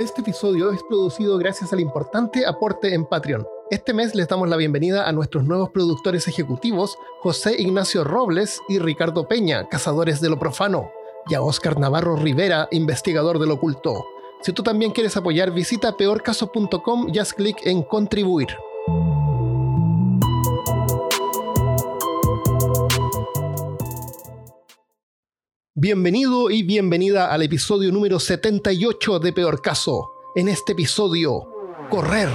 Este episodio es producido gracias al importante aporte en Patreon. Este mes les damos la bienvenida a nuestros nuevos productores ejecutivos, José Ignacio Robles y Ricardo Peña, cazadores de lo profano, y a Oscar Navarro Rivera, investigador del oculto. Si tú también quieres apoyar, visita peorcaso.com y haz clic en contribuir. Bienvenido y bienvenida al episodio número 78 de Peor Caso. En este episodio, correr.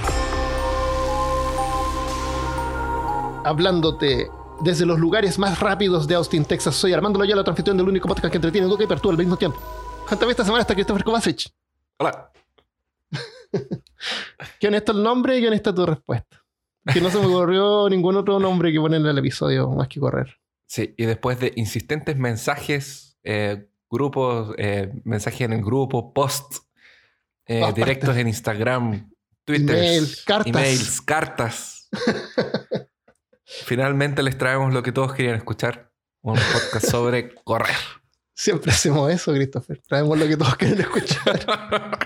Hablándote desde los lugares más rápidos de Austin, Texas. Soy Armando Loyola, anfitrión del único podcast que entretiene, educa y perturba al mismo tiempo. Junto esta semana está Christopher Kovacic. Hola. Qué honesto el nombre y honesta tu respuesta. Que no se me ocurrió ningún otro nombre que ponerle al episodio más que correr. Sí, y después de insistentes mensajes eh, grupos, eh, mensajes en el grupo, posts, eh, directos en Instagram, Twitter, emails, cartas. Emails, cartas. Finalmente les traemos lo que todos querían escuchar, un podcast sobre correr. Siempre hacemos eso, Christopher. Traemos lo que todos quieren escuchar.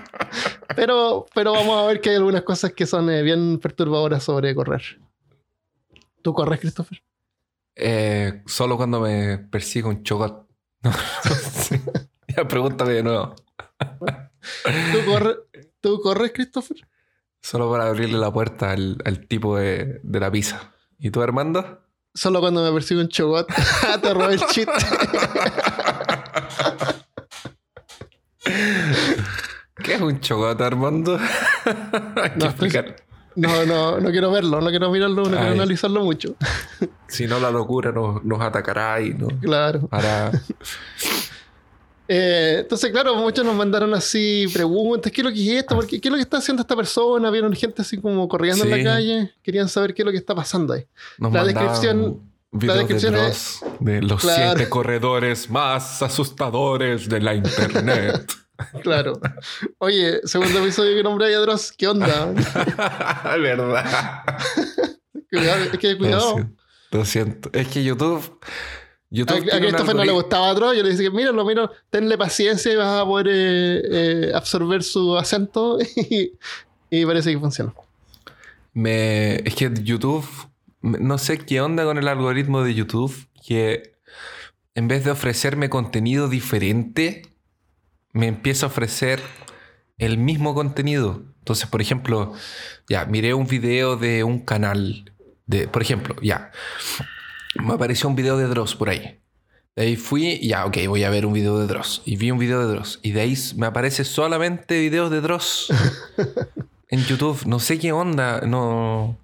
pero, pero vamos a ver que hay algunas cosas que son bien perturbadoras sobre correr. ¿Tú corres, Christopher? solo cuando me persigue un chogot. ya pregúntame de nuevo. ¿Tú, corres, Christopher? Solo para abrirle la puerta al, tipo de, la pizza. ¿Y tú, Armando? Solo cuando me persigue un chogot. Te robé el chiste. ¿Qué es un chogot, Armando? Hay que explicar. No, no, no quiero verlo, no quiero mirarlo, no quiero analizarlo mucho. Si no, la locura nos, nos atacará y no. Claro. Eh, entonces, claro, muchos nos mandaron así preguntas: ¿qué es lo que es esto? Porque, ¿Qué es lo que está haciendo esta persona? Vieron gente así como corriendo en la calle. Querían saber qué es lo que está pasando ahí. la descripción. La descripción de, es, de los siete corredores más asustadores de la internet. Claro. Oye, segundo episodio que nombré a Dross, ¿qué onda? verdad. cuidado, es que cuidado. Lo siento. Es que YouTube. YouTube a, a Christopher no le gustaba Dross. Yo le dije, míralo, míralo, tenle paciencia y vas a poder eh, eh, absorber su acento. Y, parece que funciona. Me, es que YouTube. No sé qué onda con el algoritmo de YouTube. Que en vez de ofrecerme contenido diferente me empieza a ofrecer el mismo contenido. Entonces, por ejemplo, ya, miré un video de un canal, de, por ejemplo, ya, me apareció un video de Dross por ahí. De ahí fui, ya, ok, voy a ver un video de Dross. Y vi un video de Dross. Y de ahí me aparece solamente videos de Dross en YouTube. No sé qué onda, no,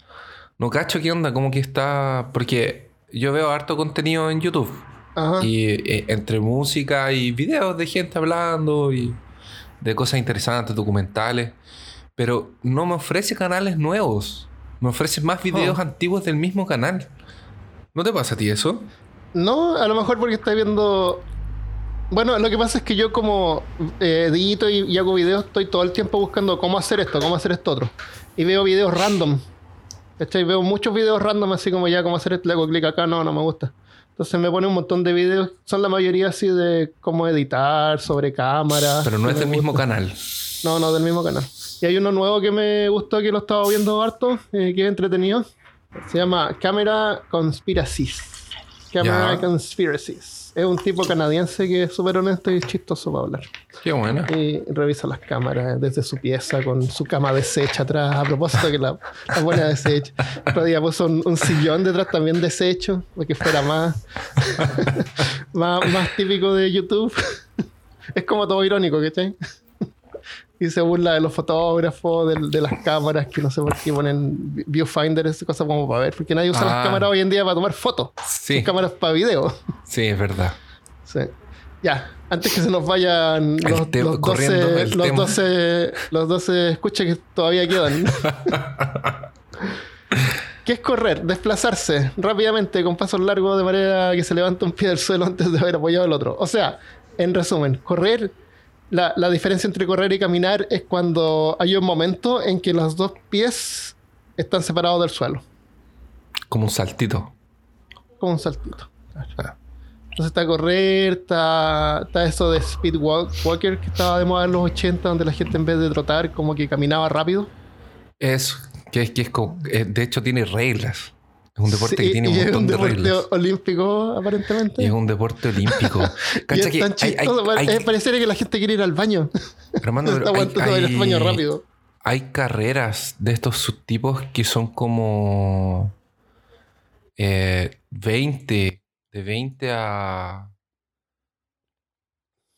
no cacho qué onda, como que está, porque yo veo harto contenido en YouTube. Y eh, entre música y videos de gente hablando y de cosas interesantes, documentales. Pero no me ofrece canales nuevos. Me ofrece más videos oh. antiguos del mismo canal. ¿No te pasa a ti eso? No, a lo mejor porque estás viendo. Bueno, lo que pasa es que yo como eh, edito y, hago videos, estoy todo el tiempo buscando cómo hacer esto, cómo hacer esto otro. Y veo videos random. Y Veo muchos videos random así como ya cómo hacer esto, le hago clic acá, no, no me gusta. Entonces me pone un montón de videos, son la mayoría así de cómo editar, sobre cámara. Pero no es del mismo canal. No, no, del mismo canal. Y hay uno nuevo que me gustó, que lo estaba viendo harto, eh, que es entretenido. Se llama Camera Conspiracies. Camera Conspiracies es un tipo canadiense que es súper honesto y chistoso para hablar. Qué bueno. Y revisa las cámaras desde su pieza con su cama deshecha atrás. A propósito que la, la buena deshecha. Otro día puso un, sillón detrás también deshecho, para que fuera más, más, más típico de YouTube. es como todo irónico, ¿cachai? Y se burla de los fotógrafos, de, las cámaras, que no sé por qué ponen viewfinder, esas cosas como para ver, porque nadie usa las ah. cámaras hoy en día para tomar fotos. Sí. cámaras para video. Sí, es verdad. Sí. Ya, antes que se nos vayan los, los, 12, los, 12, los 12 escuchas que todavía quedan. ¿Qué es correr? Desplazarse rápidamente con pasos largos de manera que se levanta un pie del suelo antes de haber apoyado el otro. O sea, en resumen, correr la, diferencia entre correr y caminar es cuando hay un momento en que los dos pies están separados del suelo. Como un saltito. Como un saltito. Entonces está correr, está, está eso de speed walk- walker que estaba de moda en los 80, donde la gente en vez de trotar como que caminaba rápido. Eso, que es que es como- eh, de hecho tiene reglas. Es un deporte Sí, que tiene un y es montón un de deporte reglas. olímpico aparentemente. Y es un deporte olímpico. Cacha es que tan hay- hay- chistoso, hay- pareciera que la gente quiere ir al baño. Armando, está pero hay- aguantando ir al baño rápido. Hay carreras de estos subtipos que son como eh, 20, de 20 a,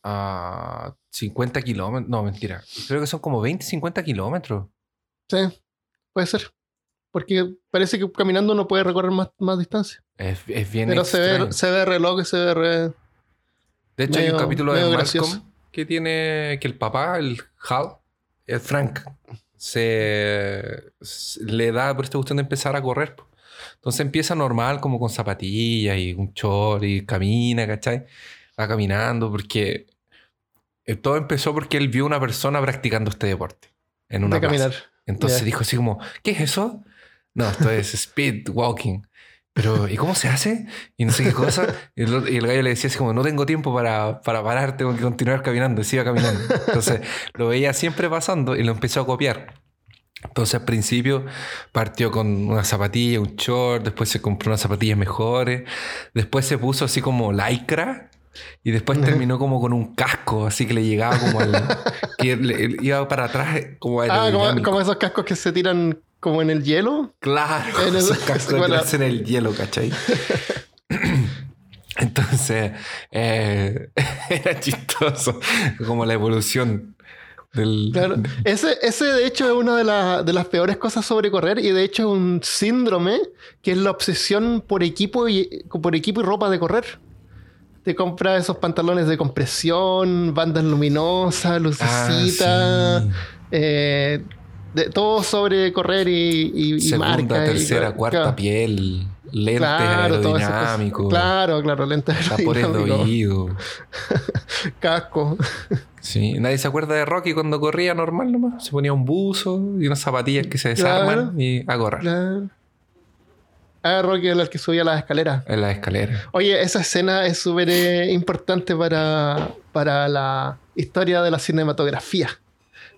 a 50 kilómetros. No, mentira. Creo que son como 20, 50 kilómetros. Sí, puede ser. Porque parece que caminando uno puede recorrer más, más distancia. Es, es bien Pero se ve, se ve reloj, se ve re... De hecho, hay un medio- capítulo de medio Malcolm gracioso. que tiene que el papá, el Hal, el Frank, se, se- le da por esta cuestión de empezar a correr. Entonces empieza normal, como con zapatillas y un short y camina, ¿cachai? Va caminando porque eh, todo empezó porque él vio una persona practicando este deporte en una de plaza. caminar. Entonces Ya. dijo así como, ¿qué es eso? No, esto es speed walking. Pero, ¿y cómo se hace? Y no sé qué cosa. Y el, otro- y el gallo le decía así como, no tengo tiempo para, para parar, tengo que continuar caminando. Y siga caminando. Entonces, lo veía siempre pasando y lo empezó a copiar. Entonces, al principio partió con una zapatilla, un short, después se compró unas zapatillas mejores, después se puso así como lycra y después terminó como con un casco, así que le llegaba como al... que le- iba para atrás como Ah, como esos cascos que se tiran como en el hielo. Claro, En el- bueno. hacen el hielo, ¿cachai? Entonces, eh, era chistoso como la evolución del... Claro. Ese, ese de hecho es una de, la- de las peores cosas sobre correr y de hecho es un síndrome que es la obsesión por equipo y, por equipo y ropa de correr. Te compras esos pantalones de compresión, bandas luminosas, Ah, lucecitas, sí. eh, de, todo sobre correr y, y, y Segunda, y- tercera, cuarta claro. piel, lentes Claro, cosas. aerodinámicos, Claro, claro, lentes tapores de aerodinámicos, oído. casco. Sí, nadie se acuerda de Rocky cuando corría normal nomás. Se ponía un buzo y unas zapatillas que se desarman Claro. y a correr Claro. Ah, Rocky era el que subía las escaleras. en la escalera. Oye, esa escena es súper eh, importante para, para la historia de la cinematografía.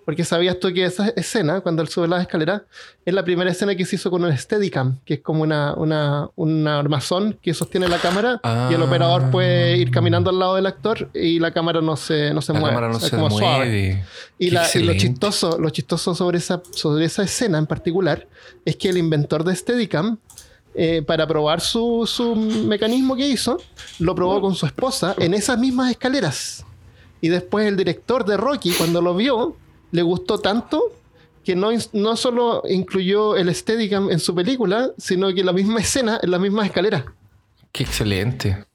Porque sabías tú que esa escena, cuando él sube las escaleras, es la primera escena que se hizo con un Steadicam, que es como una, una, un armazón que sostiene la cámara y el Ah. operador puede ir caminando al lado del actor y la cámara no se, no se La mueve. cámara no o sea, se como suave. mueve. Y, Qué la- y lo chistoso, lo chistoso sobre, esa, sobre esa escena en particular es que el inventor de Steadicam, eh, para probar su, su mecanismo que hizo, lo probó con su esposa en esas mismas escaleras. Y después el director de Rocky, cuando lo vio, le gustó tanto que no, no solo incluyó el Steadicam en su película, sino que la misma escena en las mismas escaleras. Qué excelente.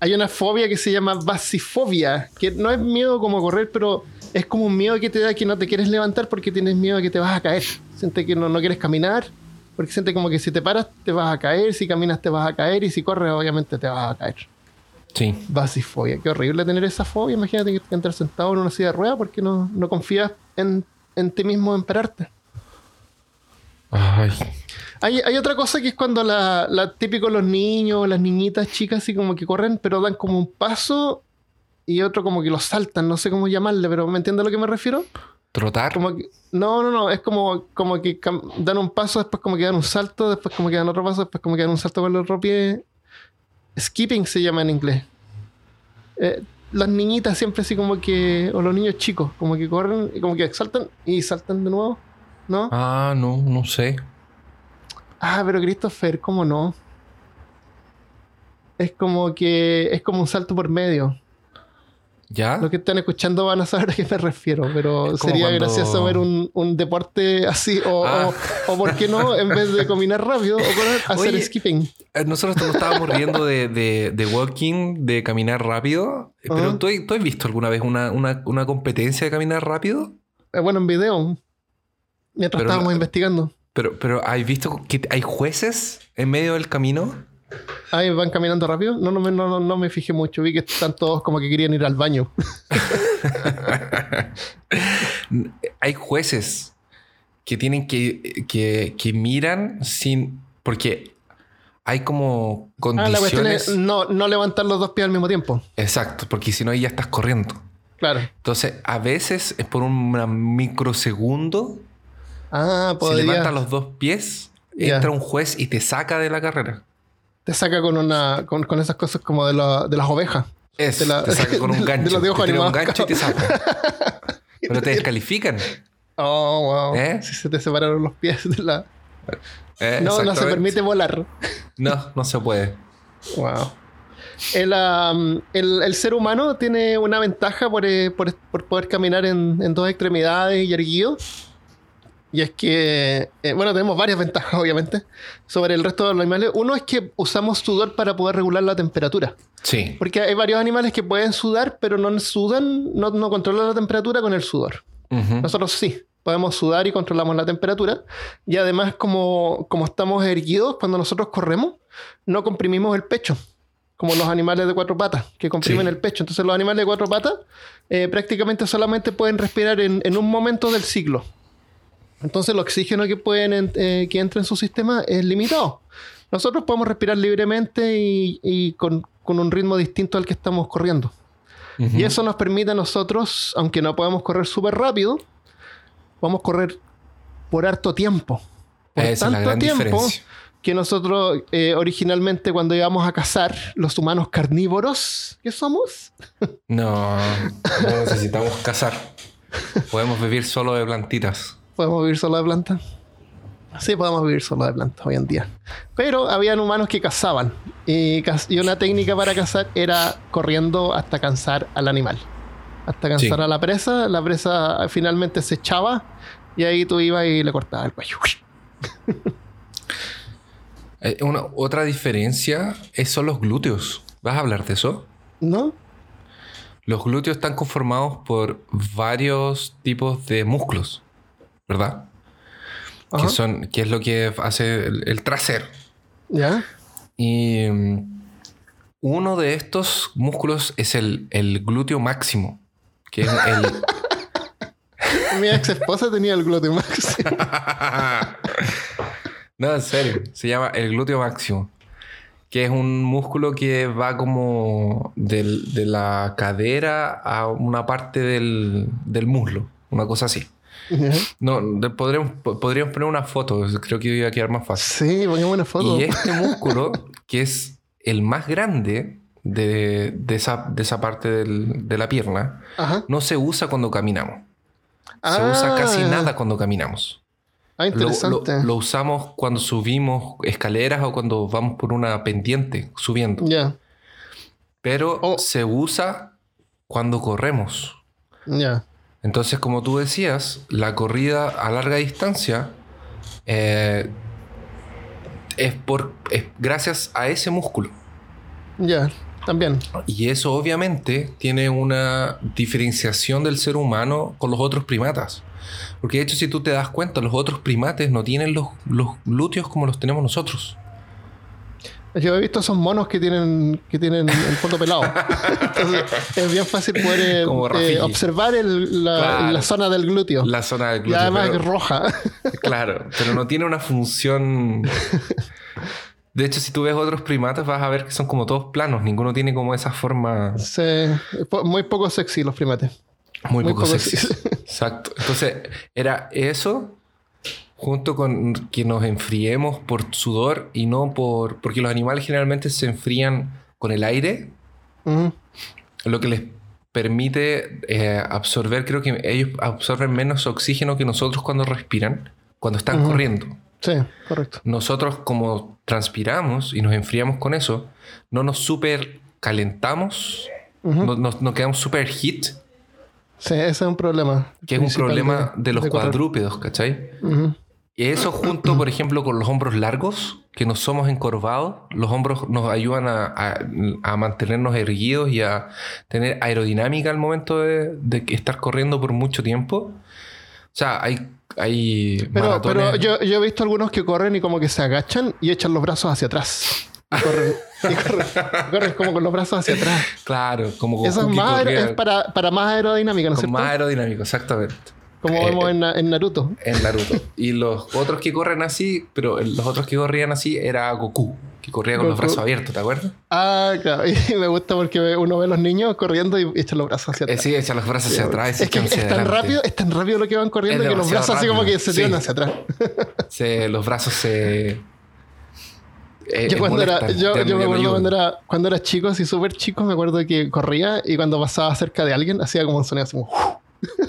Hay una fobia que se llama basifobia, que no es miedo como correr, pero es como un miedo que te da que no te quieres levantar porque tienes miedo de que te vas a caer. Siente que no, no quieres caminar, porque siente como que si te paras te vas a caer, si caminas te vas a caer y si corres obviamente te vas a caer. Sí. Basifobia, qué horrible tener esa fobia. Imagínate que entrar sentado en una silla de ruedas porque no, no confías en, en ti mismo en pararte. Ay. Hay, hay otra cosa que es cuando la, la típico los niños, las niñitas chicas, así como que corren, pero dan como un paso y otro como que lo saltan, no sé cómo llamarle, pero ¿me entiendes a lo que me refiero? Trotar. Como que, no, no, no, es como, como que dan un paso, después como que dan un salto, después como que dan otro paso, después como que dan un salto con el otro pie. Skipping se llama en inglés. Eh, las niñitas siempre así como que, o los niños chicos, como que corren y como que saltan y saltan de nuevo, ¿no? Ah, no, no sé. Ah, pero Christopher, ¿cómo no? Es como que es como un salto por medio. ¿Ya? Los que están escuchando van a saber a qué me refiero, pero sería cuando- gracioso ver un, un deporte así, o, Ah. o, o por qué no, en vez de caminar rápido, o hacer Oye, skipping. Eh, Nosotros nos estábamos riendo de, de, de walking, de caminar rápido. Eh, Pero. ¿tú, ¿tú has visto alguna vez una, una, una competencia de caminar rápido? Eh, bueno, en video, mientras Pero estábamos investigando. Pero, pero ¿has visto que hay jueces en medio del camino? Ahí van caminando rápido. No, no, me- no, no, no me fijé mucho. Vi que están todos como que querían ir al baño. hay jueces que tienen que, que, que miran sin... Porque hay como Ah, la cuestión condiciones. es no, no levantar los dos pies al mismo tiempo. Exacto, porque si no ahí ya estás corriendo. Claro. Entonces, a veces es por un microsegundo, Ah, si podría. levantas los dos pies, entra un juez y te saca de la carrera. Te saca con una con, con esas cosas como de, la- de las ovejas. Eso, De la- te saca con de un gancho. los dibujos te tira un gancho y te saca. Pero te descalifican. Oh, wow. ¿Eh? Si se te separaron los pies de la. Eh, No, no se permite volar. No, no se puede. Wow. El, am, el- el ser humano tiene una ventaja por, eh, por- por poder caminar en, en dos extremidades y erguido. Y es que, eh, bueno, tenemos varias ventajas, obviamente, sobre el resto de los animales. Uno es que usamos sudor para poder regular la temperatura. Sí. Porque hay varios animales que pueden sudar, pero no sudan, no, no controlan la temperatura con el sudor. Nosotros sí, podemos sudar y controlamos la temperatura. Y además, como, como estamos erguidos, cuando nosotros corremos, no comprimimos el pecho, como los animales de cuatro patas, que comprimen Sí. el pecho. Entonces, los animales de cuatro patas eh, prácticamente solamente pueden respirar en, en un momento del ciclo. Entonces, el oxígeno que, pueden, en- eh, que entra en su sistema es limitado. Nosotros podemos respirar libremente y, y con, con un ritmo distinto al que estamos corriendo. Y eso nos permite a nosotros, aunque no podemos correr súper rápido, vamos a correr por harto tiempo. Por Esa gran diferencia. que nosotros eh, originalmente cuando íbamos a cazar, los humanos carnívoros que somos, No, no necesitamos cazar. Podemos vivir solo de plantitas. Podemos vivir solo de plantas. Sí, podemos vivir solo de plantas hoy en día. Pero habían humanos que cazaban. Y, y una técnica para cazar era corriendo hasta cansar al animal. Hasta cansar Sí. a la presa. La presa finalmente se echaba. Y ahí tú ibas y le cortabas el cuello. Eh, una, otra diferencia son los glúteos. ¿Vas a hablar de eso? ¿No? Los glúteos están conformados por varios tipos de músculos, ¿verdad? Ajá. Que, son, que es lo que hace el, el trasero. ¿Ya? Y mm, uno de estos músculos es el, el glúteo máximo, que es el... Mi ex esposa tenía el glúteo máximo. no, en serio. Se llama el glúteo máximo. Que es un músculo que va como del- de la cadera a una parte del, del muslo. Una cosa así. No, podríamos, po- podríamos poner una foto. Creo que iba a quedar más fácil. Sí, pongamos una foto. Y este músculo, que es el más grande de, de esa, de esa parte del- de la pierna, Ajá. no se usa cuando caminamos. Se Ah. usa casi nada cuando caminamos. Ah, Lo, interesante. lo- lo usamos cuando subimos escaleras o cuando vamos por una pendiente subiendo. Ya, Pero Oh. se usa cuando corremos. ya. Entonces, como tú decías, la corrida a larga distancia eh, es, por, es gracias a ese músculo. Ya, también. Y eso obviamente tiene una diferenciación del ser humano con los otros primatas. Porque de hecho, si tú te das cuenta, los otros primates no tienen los, los glúteos como los tenemos nosotros. Yo he visto esos monos que tienen, que tienen el fondo pelado. Entonces, es bien fácil poder eh, eh, observar el- la, Claro. la zona del glúteo. La zona del y glúteo. además pero- es roja. Claro, pero no tiene una función. De hecho, si tú ves otros primates, vas a ver que son como todos planos. Ninguno tiene como esa forma Sí, muy poco sexy los primates. muy, Muy poco, poco sexy. sexy. Exacto. Entonces, era eso junto con que nos enfriemos por sudor y no por. Porque los animales generalmente se enfrían con el aire, lo que les permite eh, absorber. Creo que ellos absorben menos oxígeno que nosotros cuando respiran, cuando están corriendo. Sí, correcto. nosotros como transpiramos y nos enfriamos con eso, no nos super calentamos, no, nos, no quedamos super heat, Sí, ese es un problema. que es un problema de, los correr. cuadrúpedos, ¿cachai? Y eso junto, por ejemplo, con los hombros largos, que no somos encorvados, los hombros nos ayudan a, a- a mantenernos erguidos y a tener aerodinámica al momento de, estar corriendo por mucho tiempo. O sea, hay, hay Pero, maratones... pero yo, yo he visto algunos que corren y como que se agachan y echan los brazos hacia atrás. Y corren, y corren, y corren como con los brazos hacia atrás. Claro, como Goku Eso es, más, es para, para más aerodinámica, ¿no es con cierto? más aerodinámico, exactamente. Como eh, vemos en, Na- en Naruto. en Naruto. y los otros que corren así, pero los otros que corrían así era Goku, que corría con los brazos abiertos, ¿te acuerdas? Ah, claro. Y me gusta porque uno ve a los niños corriendo y echan los brazos hacia Eh, atrás. sí, echan los brazos hacia atrás es que tan adelante. rápido, es tan rápido lo que van corriendo Es que los brazos así como que se Sí. tiran hacia atrás. Se- los brazos se. eh, yo eh, cuando era, yo, yo me acuerdo cuando era, cuando era chico, así súper chico, me acuerdo que corría y cuando pasaba cerca de alguien hacía como un sonido así como...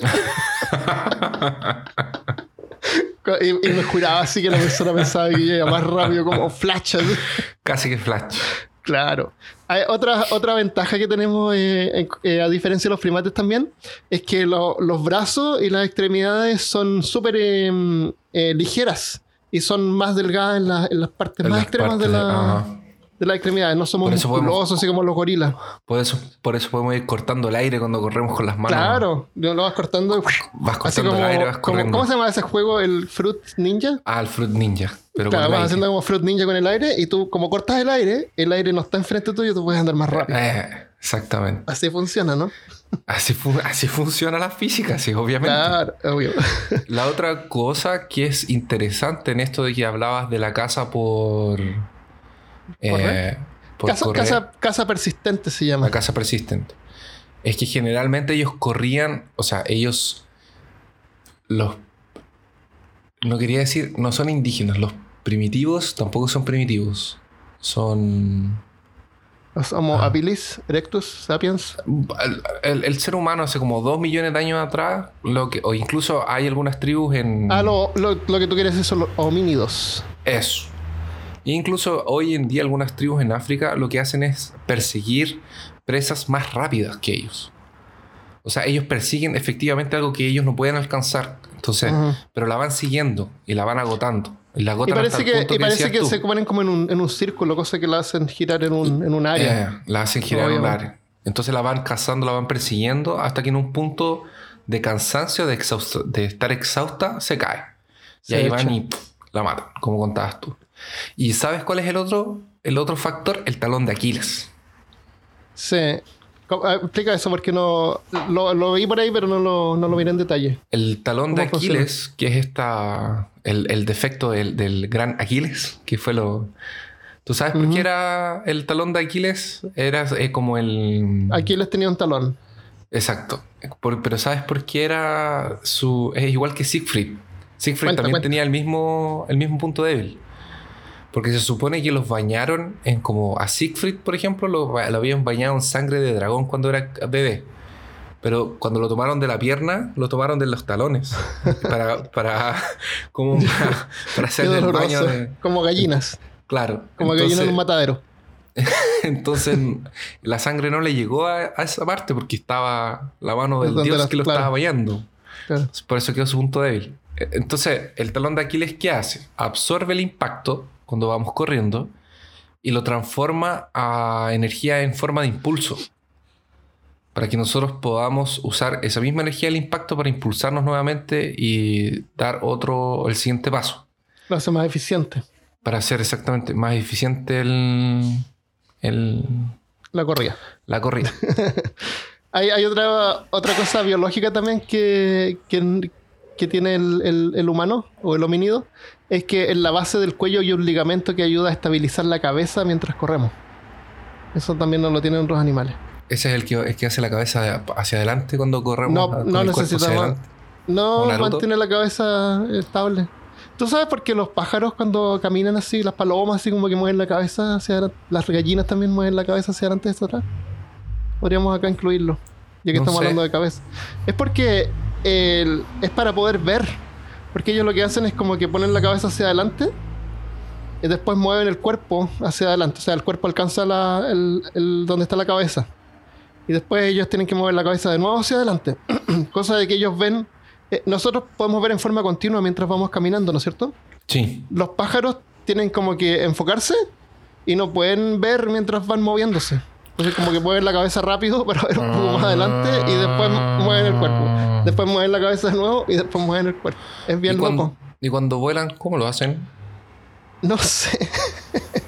y, y me juraba así que la persona pensaba que yo iba más rápido como flash. así. Casi que flash. Claro. Hay otra, otra ventaja que tenemos, eh, eh, a diferencia de los primates también, es que lo- los brazos y las extremidades son súper eh, eh, ligeras y son más delgadas en, la- en las partes En más las extremas de, partes de- la. De las extremidades. No somos podemos- musculosos así como los gorilas. Por eso, por eso podemos ir cortando el aire cuando corremos con las manos. Claro, lo vas cortando. Vas cortando como, el aire, vas como-. ¿Cómo se llama ese juego? El Fruit Ninja. Ah, el Fruit Ninja. Pero Claro, vas aire. haciendo como Fruit Ninja con el aire y tú, como cortas el aire, el aire no está enfrente tuyo, tú puedes andar más rápido. Eh, exactamente. Así funciona, ¿no? Así, fu- así funciona la física, sí, obviamente. Claro, obvio. La otra cosa que es interesante en esto de que hablabas de la casa por. Eh, por casa, correr, casa, casa persistente se llama. la casa persistente. Es que generalmente ellos corrían, o sea, ellos. Los. No quería decir, no son indígenas, los primitivos tampoco son primitivos. Son. Los Homo Ah. habilis, erectus, sapiens. El, el- el ser humano hace como dos millones de años atrás, lo que, o incluso hay algunas tribus en. Ah, lo, lo, lo que tú quieres decir son los homínidos. Eso. E incluso hoy en día algunas tribus en África lo que hacen es perseguir presas más rápidas que ellos. O sea, ellos persiguen efectivamente algo que ellos no pueden alcanzar. Entonces, Ujú. pero la van siguiendo y la van agotando. Y la Y hasta parece que, y parece que se ponen como en un, en un círculo, cosa que la hacen girar en un, en un área. Eh, la hacen girar en un Obviamente. área. Entonces la van cazando, la van persiguiendo hasta que en un punto de cansancio, de, exhausto- de estar exhausta, se cae. Y Se ahí echa. van y pff, la matan, como contabas tú. ¿Y sabes cuál es el otro, el otro factor? El talón de Aquiles. Sí. Ah, Explica eso porque no lo, lo vi por ahí, pero no lo, no lo miré en detalle. El talón de ¿Cómo funciona? Aquiles, que es esta, el, el defecto del, del gran Aquiles, que fue lo... ¿Tú sabes por qué era el talón de Aquiles? Era eh, como el... Aquí les tenía un talón. Exacto. Por- pero ¿sabes por qué era su... Es igual que Siegfried. Siegfried Cuenta, también cuenta. tenía el mismo, el mismo punto débil. Porque se supone que los bañaron en como a Siegfried, por ejemplo, lo, lo habían bañado en sangre de dragón cuando era bebé. Pero cuando lo tomaron de la pierna, lo tomaron de los talones. para, para, como para, para hacer el baño de... Como gallinas. Claro. Como gallinas en un matadero. Entonces la sangre no le llegó a, a esa parte porque estaba la mano del dios las- que lo claro. estaba bañando. Claro. Por eso quedó su punto débil. Eh, Entonces, el talón de Aquiles, ¿qué hace? Absorbe el impacto cuando vamos corriendo y lo transforma a energía en forma de impulso. Para que nosotros podamos usar esa misma energía del impacto para impulsarnos nuevamente y dar otro, el siguiente paso. Lo hace más eficiente. Para hacer exactamente más eficiente el, el, La corrida. la corrida. Hay, hay otra, otra cosa biológica también que, que, que tiene el, el- el humano o el homínido. Es que en la base del cuello hay un ligamento que ayuda a estabilizar la cabeza mientras corremos. Eso también no lo tienen otros animales. Ese es el que, el que hace la cabeza hacia adelante cuando corremos. No, no necesitamos. No mantiene la cabeza estable. ¿Tú sabes por qué los pájaros cuando caminan así, las palomas así como que mueven la cabeza hacia adelante? Las gallinas también mueven la cabeza hacia adelante y hacia atrás. Podríamos acá incluirlo, ya que No estamos sé. hablando de cabeza. Es porque el- es para poder ver. Porque ellos lo que hacen es como que ponen la cabeza hacia adelante y después mueven el cuerpo hacia adelante. O sea, el cuerpo alcanza la, el, el- donde está la cabeza. Y después ellos tienen que mover la cabeza de nuevo hacia adelante. Cosa de que ellos ven. eh, nosotros podemos ver en forma continua mientras vamos caminando, ¿no es cierto? Sí. Los pájaros tienen como que enfocarse y no pueden ver mientras van moviéndose. Entonces como que mueven la cabeza rápido para ver un poco más adelante y después mueven el cuerpo. Después mueven la cabeza de nuevo y después mueven el cuerpo. Es bien ¿Y cuando, loco. y cuando vuelan, ¿cómo lo hacen? No sé.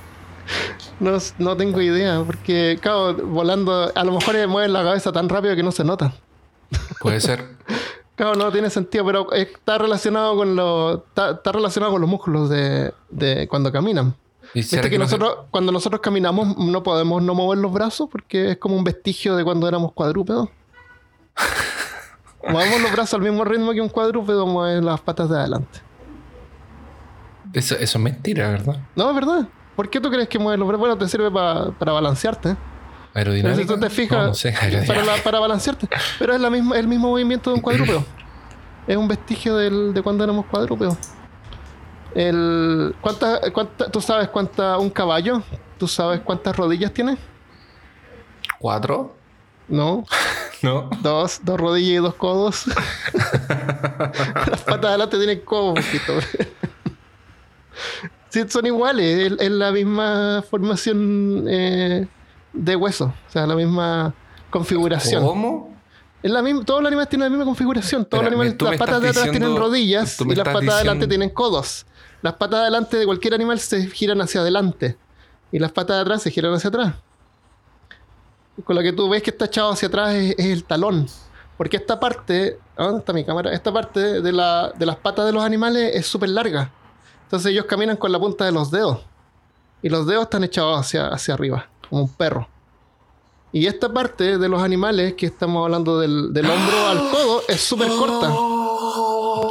no, no tengo idea, porque, claro, volando, a lo mejor mueven la cabeza tan rápido que no se nota. Puede ser. Claro, no tiene sentido, pero está relacionado con los, está, está relacionado con los músculos de, de cuando caminan. ¿Y Viste que, nosotros, cuando nosotros caminamos, no podemos no mover los brazos porque es como un vestigio de cuando éramos cuadrúpedos. Movemos los brazos al mismo ritmo que un cuadrúpedo mueve las patas de adelante. Eso, eso es mentira, ¿verdad? No, es verdad. ¿Por qué tú crees que mueves los brazos? Bueno, te sirve pa- para balancearte. Pero Aerodinámica. si tú te fijas, No, no sé, para, la- para balancearte. Pero es la misma, el mismo movimiento de un cuadrúpedo. es un vestigio del- de cuando éramos cuadrúpedos. El, ¿cuánta, cuánta- ¿Tú sabes cuánta un caballo? ¿Tú sabes cuántas rodillas tiene? ¿Cuatro? No, ¿No? dos, dos rodillas y dos codos. Las patas de adelante tienen codos, poquito. sí, son iguales, es, es la misma formación eh, de hueso, o sea, la misma configuración. ¿Cómo? Es la misma, todos los animales tienen la misma configuración. Todos los animales, las patas de atrás tienen rodillas y las patas de adelante tienen codos. Las patas de adelante de cualquier animal se giran hacia adelante y las patas de atrás se giran hacia atrás. Con lo que tú ves que está echado hacia atrás es, es el talón. Porque esta parte, ¿a ¿dónde está mi cámara? Esta parte de, la- de las patas de los animales es súper larga. Entonces ellos caminan con la punta de los dedos. Y los dedos están echados hacia, hacia arriba, como un perro. Y esta parte de los animales, que estamos hablando del, del hombro al codo, es súper corta.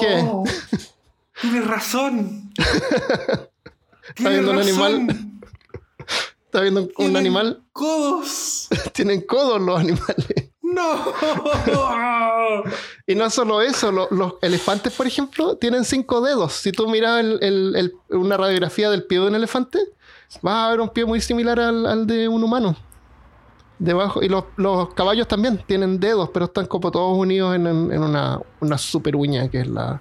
¿Qué? Tienes razón. Está viendo un animal. Está viendo un, animal. Codos. Tienen codos los animales. No. Y no solo eso, lo- los elefantes, por ejemplo, tienen cinco dedos. Si tú miras el- el- el- una radiografía del pie de un elefante, vas a ver un pie muy similar al, al de un humano. Debajo, y los, los caballos también tienen dedos, pero están como todos unidos en una, una super uña que es la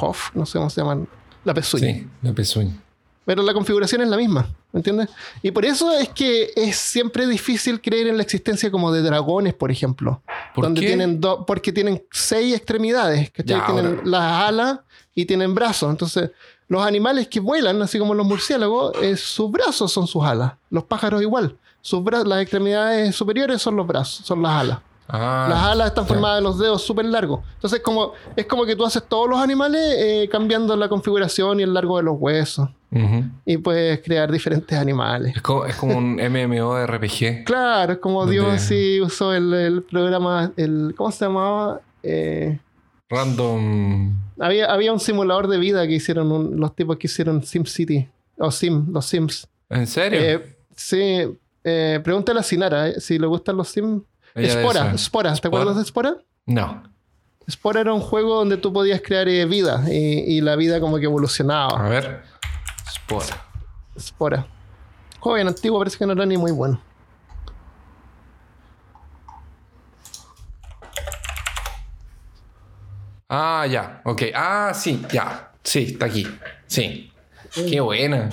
Hof, no sé cómo se llaman, la pezuña. Sí, la pezuña. Pero la configuración es la misma, ¿me entiendes? Y por eso es que es siempre difícil creer en la existencia como de dragones, por ejemplo. ¿Por donde qué? tienen do- porque tienen seis extremidades. Ya, tienen ahora. las alas y tienen brazos. Entonces, los animales que vuelan, así como los murciélagos, eh, sus brazos son sus alas. Los pájaros igual. Sus las extremidades superiores son los brazos, son las alas. Ah, Las alas están formadas de los dedos súper largos. Entonces, como, es como que tú haces todos los animales eh, cambiando la configuración y el largo de los huesos. Y puedes crear diferentes animales. Es como, es como un MMORPG. Claro, es como Donde- Dios sí usó el, el programa, el, ¿cómo se llamaba? Eh, Random. había, había un simulador de vida que hicieron un- los tipos que hicieron SimCity. O Sim, los Sims. ¿En serio? Eh, sí, eh, pregúntale a Sinara si le gustan los Sims. Spora. Spora, ¿te Spora. acuerdas de Spora? No. Spora era un juego donde tú podías crear eh, vida y, y la vida como que evolucionaba. A ver. Spora. Spora. Bien antiguo, parece que no era ni muy bueno. Ah, ya. Ok. Ah, sí, ya. Sí, está aquí. Sí. Qué buena.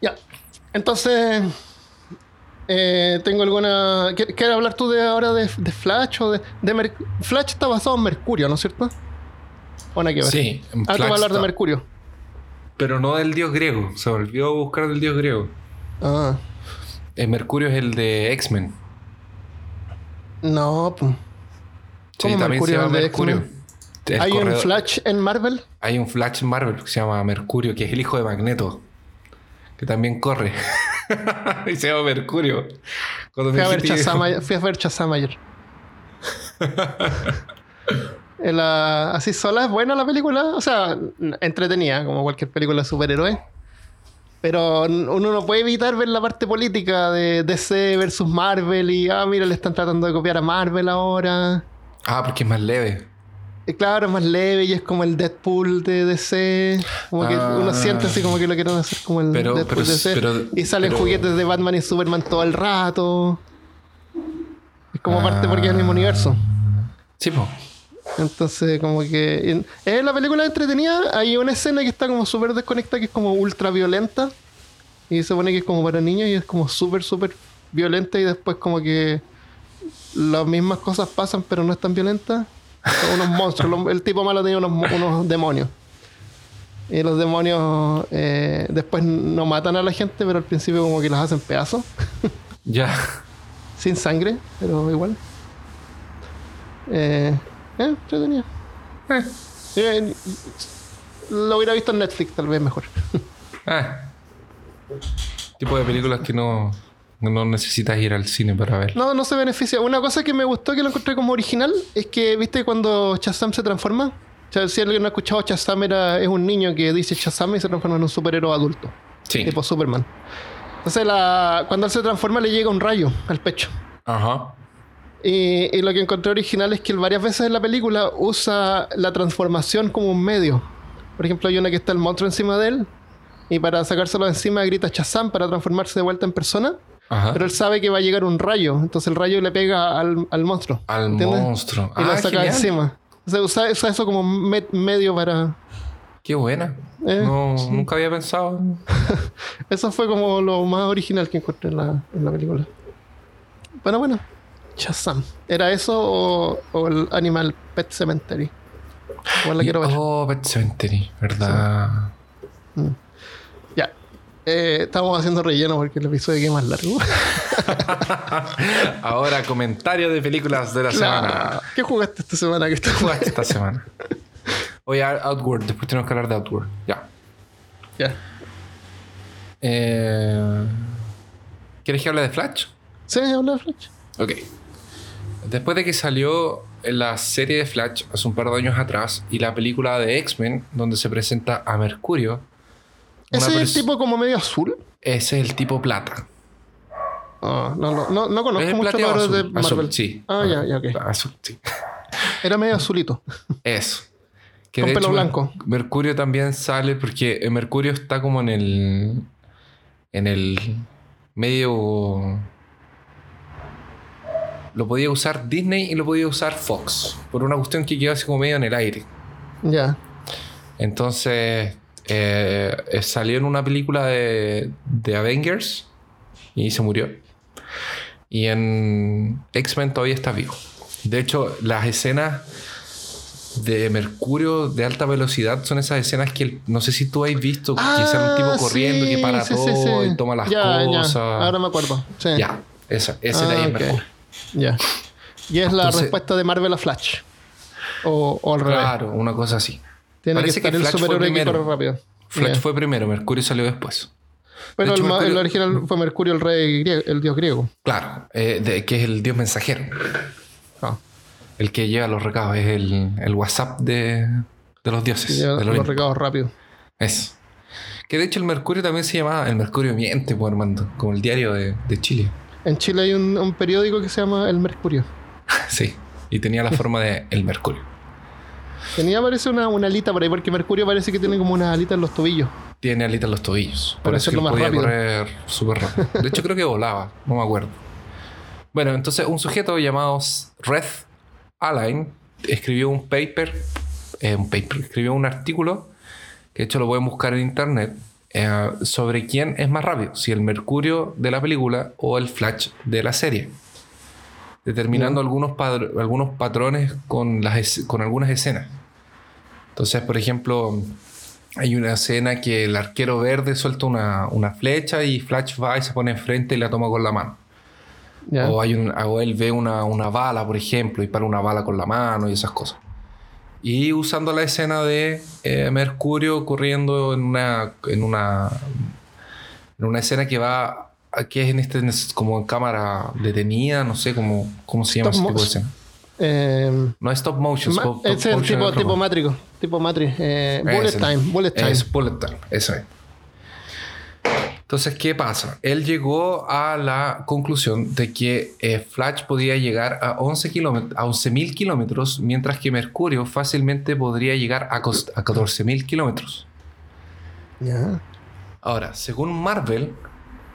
Ya. Entonces, eh, tengo alguna. ¿Qué- ¿Quieres hablar tú de ahora de, de Flash o de, de Mer- Flash está basado en Mercurio, ¿no es cierto? ¿O nada que ver? Sí. en Ah, tú vas a Flash hablar de. Mercurio. Pero no del dios griego. Se volvió a buscar del dios griego. Ah, El Mercurio es el de X-Men. no, pues. Sí, ¿Cómo también Mercurio se llama Mercurio. ¿Hay un Flash en Marvel? Hay un Flash en Marvel que se llama Mercurio, que es el hijo de Magneto. Que también corre. y se llama Mercurio. Cuando Fui me a ver ayer- fui a ver Shazam ayer. La- así sola es buena la película. O sea, entretenida, como cualquier película de superhéroes. Pero uno no puede evitar ver la parte política de DC versus Marvel. Y, ah, mira, le están tratando de copiar a Marvel ahora. Ah, porque es más leve. Y claro, es más leve y es como el Deadpool de DC. Como que Ah. uno siente así como que lo quieren hacer como el Pero- Deadpool pero- de DC. pero- y salen juguetes de Batman y Superman todo el rato. Es como parte porque es el mismo Ah. universo. Sí, po. Entonces, como que. en- Es la película entretenida. Hay una escena que está como súper desconectada, que es como ultra violenta. Y se supone que es como para niños y es como súper, súper violenta. Y después, como que. Las mismas cosas pasan, pero no es tan violenta. Son unos monstruos. Los- El tipo malo tiene unos, unos demonios. Y los demonios eh, después no matan a la gente, pero al principio, como que las hacen pedazos. Ya. Sin sangre, pero igual. Eh, eh, entretenida. Eh, lo hubiera visto en Netflix, tal vez mejor. Ah. Tipo de películas que no, no necesitas ir al cine para ver. No, no se beneficia. Una cosa que me gustó que lo encontré como original es que, ¿viste cuando Shazam se transforma? O sea, si alguien no ha escuchado, Shazam era, es un niño que dice Shazam y se transforma en un superhéroe adulto. Sí. Tipo Superman. Entonces, la, cuando él se transforma, le llega un rayo al pecho. Ajá. Y, y lo que encontré original es que él varias veces en la película usa la transformación como un medio. Por ejemplo, hay una que está el monstruo encima de él y para sacárselo de encima grita Shazam para transformarse de vuelta en persona. Ajá. Pero él sabe que va a llegar un rayo, entonces el rayo le pega al, al monstruo. Al ¿entiendes? monstruo. Y lo Ah, saca genial. encima. O sea, usa, usa eso como me- medio para... Qué buena. Eh, no, sí. Nunca había pensado. Eso fue como lo más original que encontré en la, en la película. Bueno, bueno. Shazam. ¿Era eso o, o el Animal Pet Cemetery? Igual la quiero ver. Oh, Pet Cemetery, ¿verdad? Ya. Eh, estamos haciendo relleno porque el episodio queda más largo. Ahora, comentario de películas de la semana. ¿Qué jugaste esta semana ¿Qué jugaste esta semana? Oye, Outward, después tenemos que hablar de Outward. Ya. Ya. Eh, ¿Quieres que hable de Flash? ¿Sí? ¿Habla de Flash? Ok. Después de que salió la serie de Flash hace un par de años atrás y la película de X-Men, donde se presenta a Mercurio, ¿Ese es el tipo como medio azul? ese es el tipo plata. Ah, no, no, no, no Es conozco mucho los azul, de Marvel. azul, sí. Ah, ya, ya, ok. Azul, sí. Era medio azulito. Eso. Que Con de pelo hecho, blanco. Mercurio también sale porque eh, Mercurio está como en el. En el medio. Lo podía usar Disney y lo podía usar Fox. Por una cuestión que quedó así como medio en el aire. Ya. Entonces. Eh, eh, salió en una película de, de Avengers y se murió. Y en X-Men todavía está vivo. De hecho, las escenas de Mercurio de alta velocidad son esas escenas que el- no sé si tú has visto que sale un tipo Ah, corriendo sí, que para sí, sí, todo sí. y toma las Ya, ya. cosas. Ahora me acuerdo. Sí. Ya, esa, ese Ah, de ahí es ok. Mercurio. Ya. Y es la respuesta de Marvel a Flash. O, o al revés. Claro, una cosa así. Tiene que Parece estar que el Flash fue primero. corre rápido. Flash fue primero, Mercurio salió después. Pero de hecho, el, ma- Mercurio- el original fue Mercurio, el rey griego, el dios griego. Claro, eh, de- que es el dios mensajero. Ah, El que lleva los recados, es el, el WhatsApp de, de los dioses. los Olimpo. recados rápido. Eso. Que de hecho el Mercurio también se llamaba El Mercurio Miente, pues Armando, como el diario de, de Chile. En Chile hay un, un periódico que se llama El Mercurio. Sí. Y tenía la forma de El Mercurio. Tenía parece una, una alita por ahí, porque Mercurio parece que tiene como una alita en los tobillos. Tiene alitas en los tobillos. Por eso que más podía rápido. correr súper rápido. De hecho, creo que volaba. No me acuerdo. Bueno, entonces un sujeto llamado Red Align escribió un paper, eh, un paper, escribió un artículo, que de hecho lo pueden buscar en internet, eh, sobre quién es más rápido, si el Mercurio de la película o el Flash de la serie. Determinando algunos, algunos patrones con, las, con algunas escenas. Entonces, por ejemplo, hay una escena que el arquero verde suelta una, una flecha y Flash va y se pone enfrente y la toma con la mano. O, hay un, o él ve una, una bala, por ejemplo, y para una bala con la mano y esas cosas. Y usando la escena de eh, Mercurio corriendo en una, en una en una escena que va que es en este como en cámara detenida, no sé cómo, cómo se llama Stop ese tipo de escena. Eh, No es stop motion, stop- stop es el tipo, es tipo cosa. Matrix. Tipo Matrix. Eh, bullet. Time. Bullet Time. Es bullet time, eso es. Entonces, ¿qué pasa? Él llegó a la conclusión de que eh, Flash podía llegar a 11 kilómetros, a 11.000 kilómetros, mientras que Mercurio fácilmente podría llegar a, a 14.000 kilómetros. Ya. Ahora, según Marvel,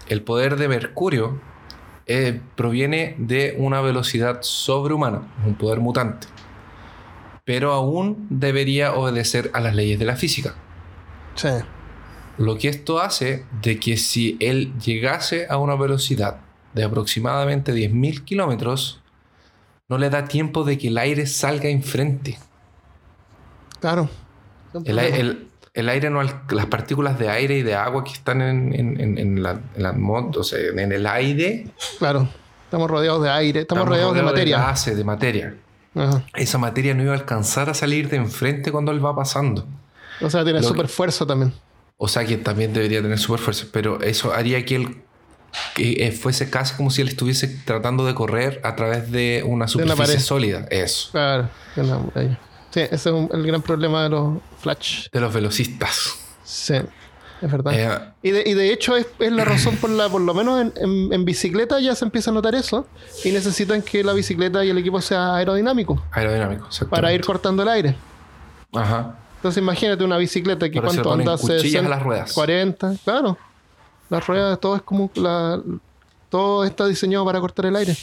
el poder de Mercurio eh, proviene de una velocidad sobrehumana, un poder mutante, pero aún debería obedecer a las leyes de la física. Sí. Lo que esto hace de que si él llegase a una velocidad de aproximadamente 10.000 kilómetros, no le da tiempo de que el aire salga enfrente. Claro. El, el aire no, las partículas de aire y de agua que están en, en- en- la, en la o sea, en el aire, Claro. Estamos rodeados de aire. Estamos, rodeados de materia. gases, de materia. Ajá. Esa materia no iba a alcanzar a salir de enfrente cuando él va pasando. O sea, tiene Lo super fuerza también. O sea que también debería tener super fuerza, pero eso haría que él que eh, fuese casi como si él estuviese tratando de correr a través de una superficie pared. sólida. Eso. Claro. Sí, ese es un- el gran problema de los Flash. De los velocistas. Sí, es verdad. Eh, Y de, y de hecho es, es la razón por la, por lo menos en, en- en bicicleta ya se empieza a notar eso. Y necesitan que la bicicleta y el equipo sea aerodinámico aerodinámico, para ir cortando el aire. Ajá. Entonces imagínate una bicicleta que cuánto anda a 60, las ruedas. 40, claro. Las ruedas, todo es como la, todo está diseñado para cortar el aire.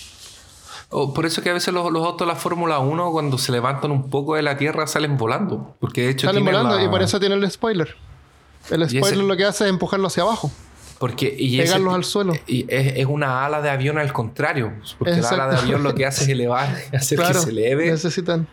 Por eso que a veces los, los autos de la Fórmula 1 cuando se levantan un poco de la tierra salen volando. Porque de hecho Salen volando la- y por eso tiene el spoiler. El ese- spoiler lo que hace es empujarlo hacia abajo, Porque, y ese- pegarlos al suelo. Y es, es una ala de avión al contrario. Porque el ala de avión lo que hace es elevar, hacer Claro, que se eleve. necesitan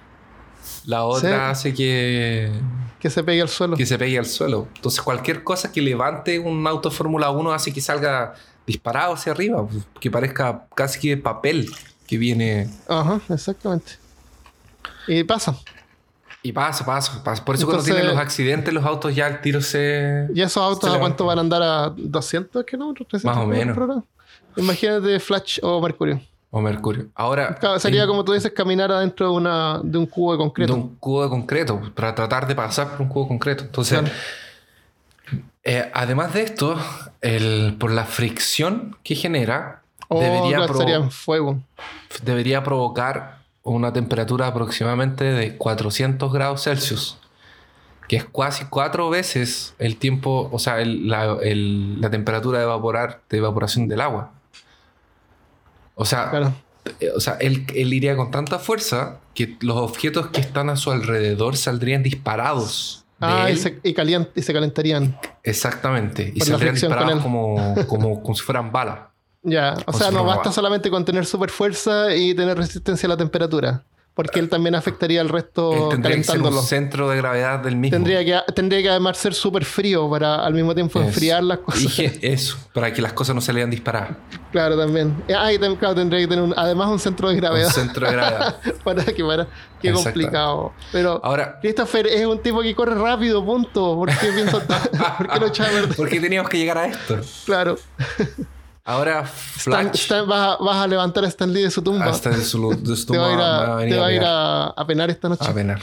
La otra hace que, que se pegue al suelo. que se pegue al suelo. Entonces cualquier cosa que levante un auto Fórmula 1 hace que salga disparado hacia arriba. pues, Que parezca casi que papel que viene... Ajá, exactamente. Y pasa. Y pasa, pasa, pasa. Por eso cuando tienen los accidentes los autos ya al tiro se... ¿Y esos autos a cuánto van a andar? ¿A 200 kilómetros? 300 Más o menos. por hora? Imagínate Flash o Mercurio. O mercurio. Ahora... Claro, Sería en- como tú dices, caminar adentro de, una, de un cubo de de concreto. un cubo de concreto, para tratar de pasar por un cubo de concreto. Entonces, Claro. eh, además de esto, el, por la fricción que genera, Debería, provo- en fuego. debería provocar una temperatura aproximadamente de 400 grados Celsius, que es casi cuatro veces el tiempo, o sea, el- la, el- la temperatura de, evaporar, de evaporación del agua. O sea, Claro. eh, o sea, él, él iría con tanta fuerza que los objetos que están a su alrededor saldrían disparados. Ah, y se, y, calien- y se calentarían. Exactamente. Y Por saldrían disparados como, como si fueran balas. Ya, o sea, no basta solamente con tener super fuerza y tener resistencia a la temperatura. Porque él también afectaría al resto Él tendría que ser un centro de gravedad del mismo. Tendría que, tendría que además ser súper frío para al mismo tiempo Eso. enfriar las Y cosas. que- eso, para que las cosas no se le hayan disparado. Claro, también. Ah, y también, claro, tendría que tener un- además un centro de Un gravedad centro de gravedad. para que para qué complicado. Pero Ahora, Christopher es un tipo que corre rápido, punto. ¿Por qué pienso ¿Por qué lo echaba a perder? ¿por qué teníamos que llegar a esto? Claro. Ahora, Stan- Flash. Stan- vas, a, vas a levantar a Stan Lee de su tumba. hasta de su, de su te va a ir tumba a, te va a, ir a, a penar esta noche. a penar.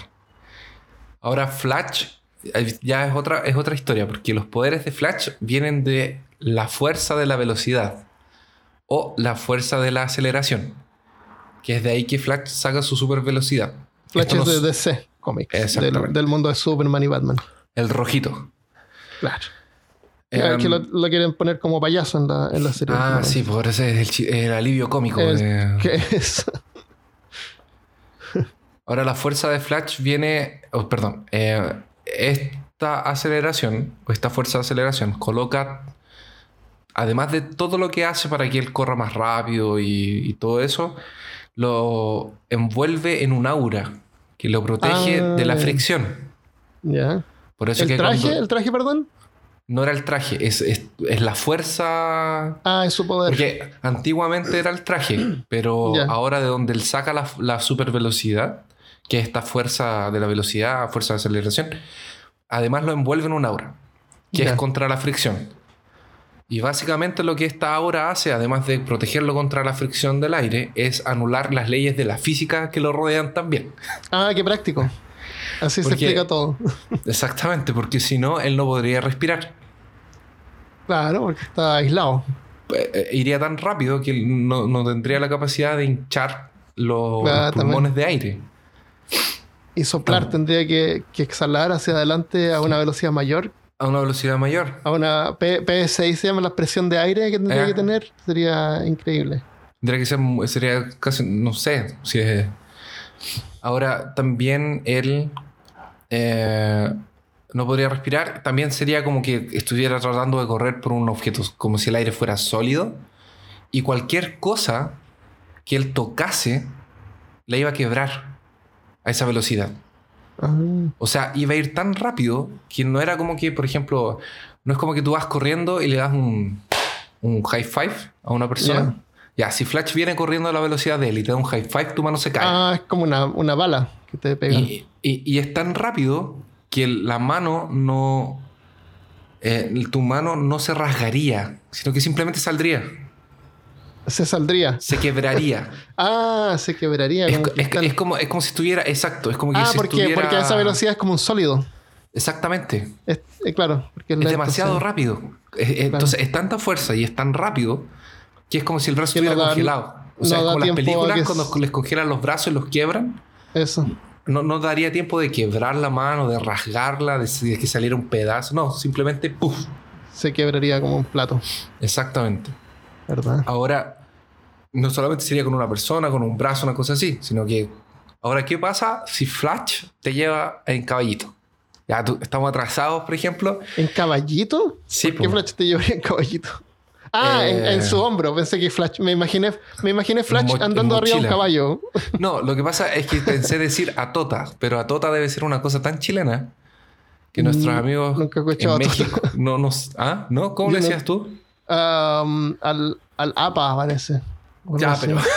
Ahora, Flash eh, ya es otra, es otra historia, porque los poderes de Flash vienen de la fuerza de la velocidad o la fuerza de la aceleración, que es de ahí que Flash saca su super velocidad. Flash es de DC Comics. Del, del mundo de Superman y Batman. El rojito. Claro. Em, que lo, lo quieren poner como payaso en la, en la serie. ah, ¿no? sí, por ese es el, alivio cómico. De- ¿Qué es? Ahora la fuerza de Flash viene, oh, perdón, eh, esta aceleración, o esta fuerza de aceleración, coloca, además de todo lo que hace para que él corra más rápido y, y todo eso, lo envuelve en un aura que lo protege Ah. de la fricción. Ya. Por eso ¿El que traje? cuando- ¿El traje, perdón? No era el traje, es, es, es la fuerza Ah, es su poder. Porque antiguamente era el traje, pero ahora de donde él saca la, la super velocidad, que es esta fuerza de la velocidad, fuerza de aceleración, además lo envuelve en un aura, que es contra la fricción. Y básicamente lo que esta aura hace, además de protegerlo contra la fricción del aire, es anular las leyes de la física que lo rodean también. Ah, qué práctico. Así se explica todo. Exactamente, porque si no, él no podría respirar. Claro, porque está aislado. Eh, eh, iría tan rápido que él no, no tendría la capacidad de hinchar los Ah, pulmones de aire. Y soplar Ah. tendría que, que exhalar hacia adelante a una velocidad mayor. A una velocidad mayor. A una P- PS6 se llama la presión de aire que tendría Eh. que tener. Sería increíble. Tendría que ser, sería casi, no sé, si es... Ahora, también él eh, no podría respirar. También sería como que estuviera tratando de correr por un objeto, como si el aire fuera sólido. Y cualquier cosa que él tocase, la iba a quebrar a esa velocidad. Ah, O sea, iba a ir tan rápido que no era como que, por ejemplo, no es como que tú vas corriendo y le das un, un high five a una persona. Ya, si Flash viene corriendo a la velocidad de él y te da un high five, tu mano se cae. Ah, es como una, una bala que te pega. y, y- y es tan rápido que la mano no. eh, tu mano no se rasgaría, sino que simplemente saldría. Se saldría. Se quebraría. Ah, se quebraría. es, como co- es- como, es como si estuviera. Exacto. Es como que ah, si porque, estuviera- porque a esa velocidad es como un sólido. Exactamente. Es, eh, claro, porque Es lento, demasiado sí. rápido. Es- es- Entonces es tanta fuerza y es tan rápido que es como si el brazo no estuviera congelado. O no sea, da como las películas que cuando les congelan los brazos y los quiebran. Eso. No, no daría tiempo de quebrar la mano, de rasgarla, de, de que saliera un pedazo. No, simplemente ¡puf! Se quebraría como un plato. Exactamente. ¿Verdad? Ahora, no solamente sería con una persona, con un brazo, una cosa así, sino que ahora, ¿qué pasa si Flash te lleva en caballito? Ya tú- estamos atrasados, por ejemplo. ¿En caballito? Sí, ¿Por qué. Flash te llevaría en caballito? Ah, en, Eh. en su hombro. Pensé que Flash. Me imaginé, me imaginé Flash en andando arriba de un caballo. No, lo que pasa es que pensé decir a Tota, pero a Tota debe ser una cosa tan chilena que nuestros Mm, amigos nunca he en Tota. México no nos... ¿Ah? ¿No? ¿Cómo Yo le no- decías tú? Um, al, al APA, parece. Ya, no sé. pero...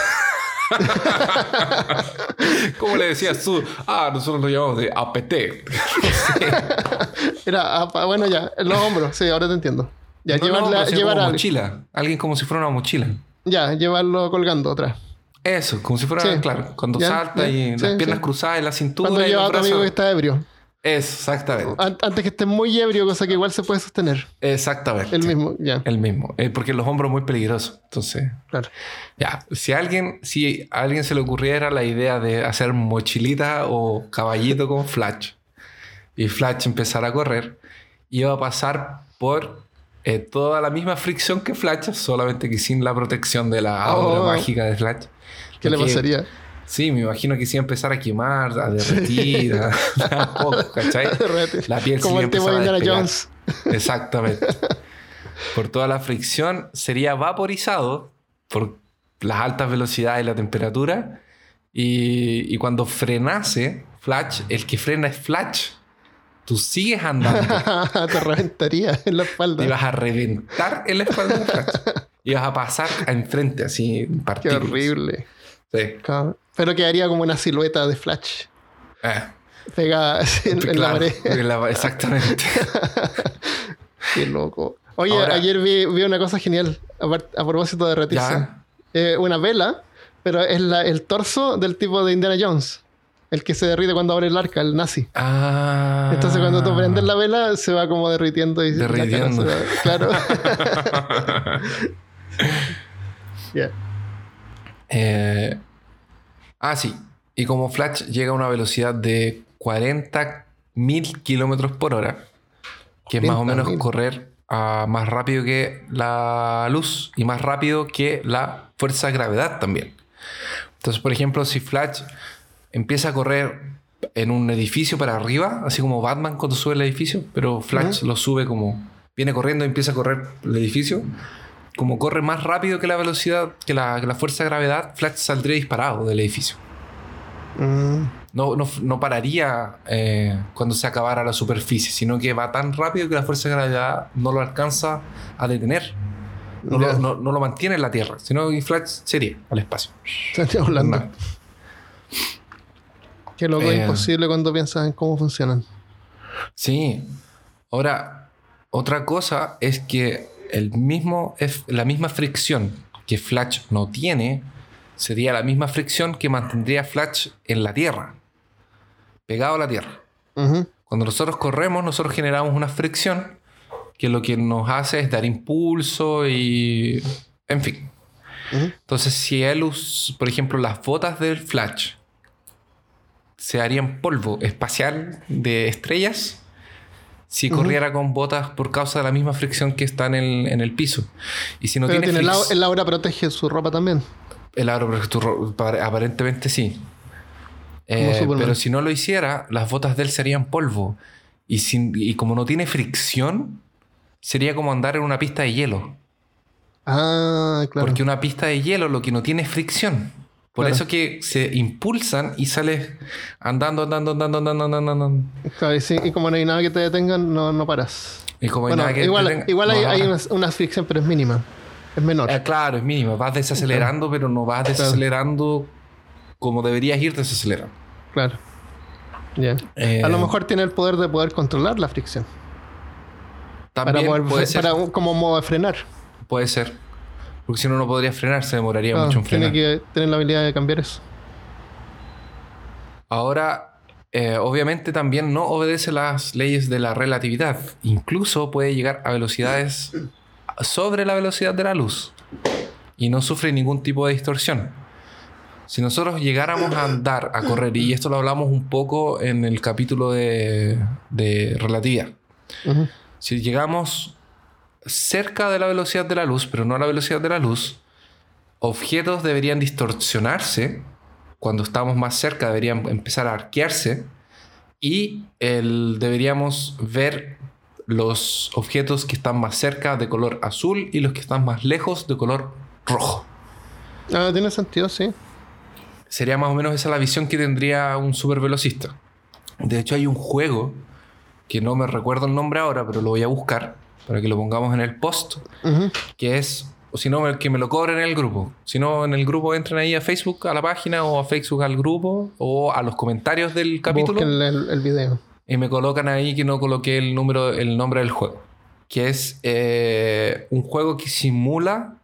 ¿Cómo le decías tú? Ah, nosotros lo llamamos de APT. Era APA. Bueno, ya. En los hombros. Sí, ahora te entiendo. Ya, No, llevarla, llevar como mochila. Alguien como si fuera una mochila. Ya, llevarlo colgando atrás. Eso, como si fuera, Sí. claro, cuando Ya, salta ya. y Sí, las piernas sí. cruzadas en la cintura Cuando y lleva a tu amigo que está ebrio. Eso, exactamente. An- Antes que esté muy ebrio, cosa que igual se puede sostener. Exactamente. El mismo, ya. El mismo. Eh, porque los hombros muy peligrosos. Entonces, Claro. ya. Si a alguien, si a alguien se le ocurriera la idea de hacer mochilita o caballito con Flash y Flash empezara a correr, iba a pasar por eh, toda la misma fricción que Flash, solamente que sin la protección de la aura Oh. mágica de Flash. ¿Qué le pasaría? Sí, me imagino que sí empezar a quemar, a derretir, a, a poco, ¿cachai? La piel Como el tema de Indiana. Jones. Exactamente. Por toda la fricción sería vaporizado por las altas velocidades y la temperatura. Y, y cuando frenase Flash, el que frena es Flash. Tú sigues andando te reventaría en la y espalda. vas a reventar en la espalda de Flash. Y vas a pasar a enfrente así en Qué partículas. horrible. Sí. Pero quedaría como una silueta de Flash Eh, pegada así en, en la pared. en la- exactamente. Qué loco. Oye, Ahora- ayer vi, vi una cosa genial a, a propósito de. Ya. Eh, una vela, pero es la- el torso del tipo de Indiana Jones. El que se derrite cuando abre el arca, el nazi. Ah. Entonces cuando tú prendes la vela se va como derritiendo y Derritiendo. se va- Claro. Ya. Eh, ah, sí. Y como Flash llega a una velocidad de 40.000 kilómetros por hora, que es más o menos 40.000. correr ah, más rápido que la luz y más rápido que la fuerza de gravedad también. Entonces, por ejemplo, si Flash empieza a correr en un edificio para arriba, así como Batman cuando sube el edificio, pero Flash lo sube como viene corriendo y empieza a correr el edificio. Como corre más rápido que la velocidad, que la, que la fuerza de gravedad, Flash saldría disparado del edificio. Mm, No, no, no pararía eh, cuando se acabara la superficie, sino que va tan rápido que la fuerza de gravedad no lo alcanza a detener. No, lo, no- no lo mantiene en la Tierra, sino que Flash sería al espacio. Estoy hablando. Qué loco, Eh. imposible cuando piensas en cómo funcionan. Sí. Ahora, otra cosa es que el mismo, es- la misma fricción que Flash no tiene sería la misma fricción que mantendría Flash en la Tierra, pegado a la Tierra. Cuando nosotros corremos, nosotros generamos una fricción que lo que nos hace es dar impulso y... En fin. Entonces, si él, por ejemplo, las botas del Flash se harían polvo espacial de estrellas si corriera con botas por causa de la misma fricción que está en el, en el piso. Y si no Pero tiene, tiene el, fric- au- el aura protege su ropa también. el protector, apar- aparentemente sí. Eh, pero si no lo hiciera, las botas de él serían polvo. Y, sin, y como no tiene fricción, sería como andar en una pista de hielo. Ah, claro. Porque una pista de hielo lo que no tiene es fricción. Por Claro. eso que se impulsan y sales andando, andando, andando, andando, andando, andando. Claro, y, sí, y como no hay nada que te detengan, no, no paras. Y como hay Bueno, nada que igual, detenga- igual hay, no hay vas- una, una fricción, pero es mínima. Es menor. Eh, claro, es mínimo. Vas desacelerando, pero no vas desacelerando como deberías ir desacelerando. Claro. Ya. Eh, A lo mejor tiene el poder de poder controlar la fricción. También para poder, puede ser. para como modo de frenar. Puede ser. Porque si no, no podría frenar, se demoraría mucho en tiene frenar. que tener la habilidad de cambiar eso. Ahora, eh, obviamente también no obedece las leyes de la relatividad. Incluso puede llegar a velocidades sobre la velocidad de la luz. Y no sufre ningún tipo de distorsión. Si nosotros llegáramos a andar, a correr, y esto lo hablamos un poco en el capítulo de, de relatividad. Si llegamos cerca de la velocidad de la luz, pero no a la velocidad de la luz, objetos deberían distorsionarse. Cuando estamos más cerca deberían empezar a arquearse. Y el- deberíamos ver los objetos que están más cerca de color azul y los que están más lejos de color rojo. Ah, tiene sentido, sí. Sería más o menos esa la visión que tendría un supervelocista. De hecho, hay un juego que no me recuerdo el nombre ahora, pero lo voy a buscar para que lo pongamos en el post, que es, o si no, que me lo cobren en el grupo. Si no, en el grupo entran ahí a Facebook, a la página, o a Facebook al grupo, o a los comentarios del capítulo, el, el video. y me colocan ahí que no coloqué el, número, el nombre del juego. Que es eh, un juego que simula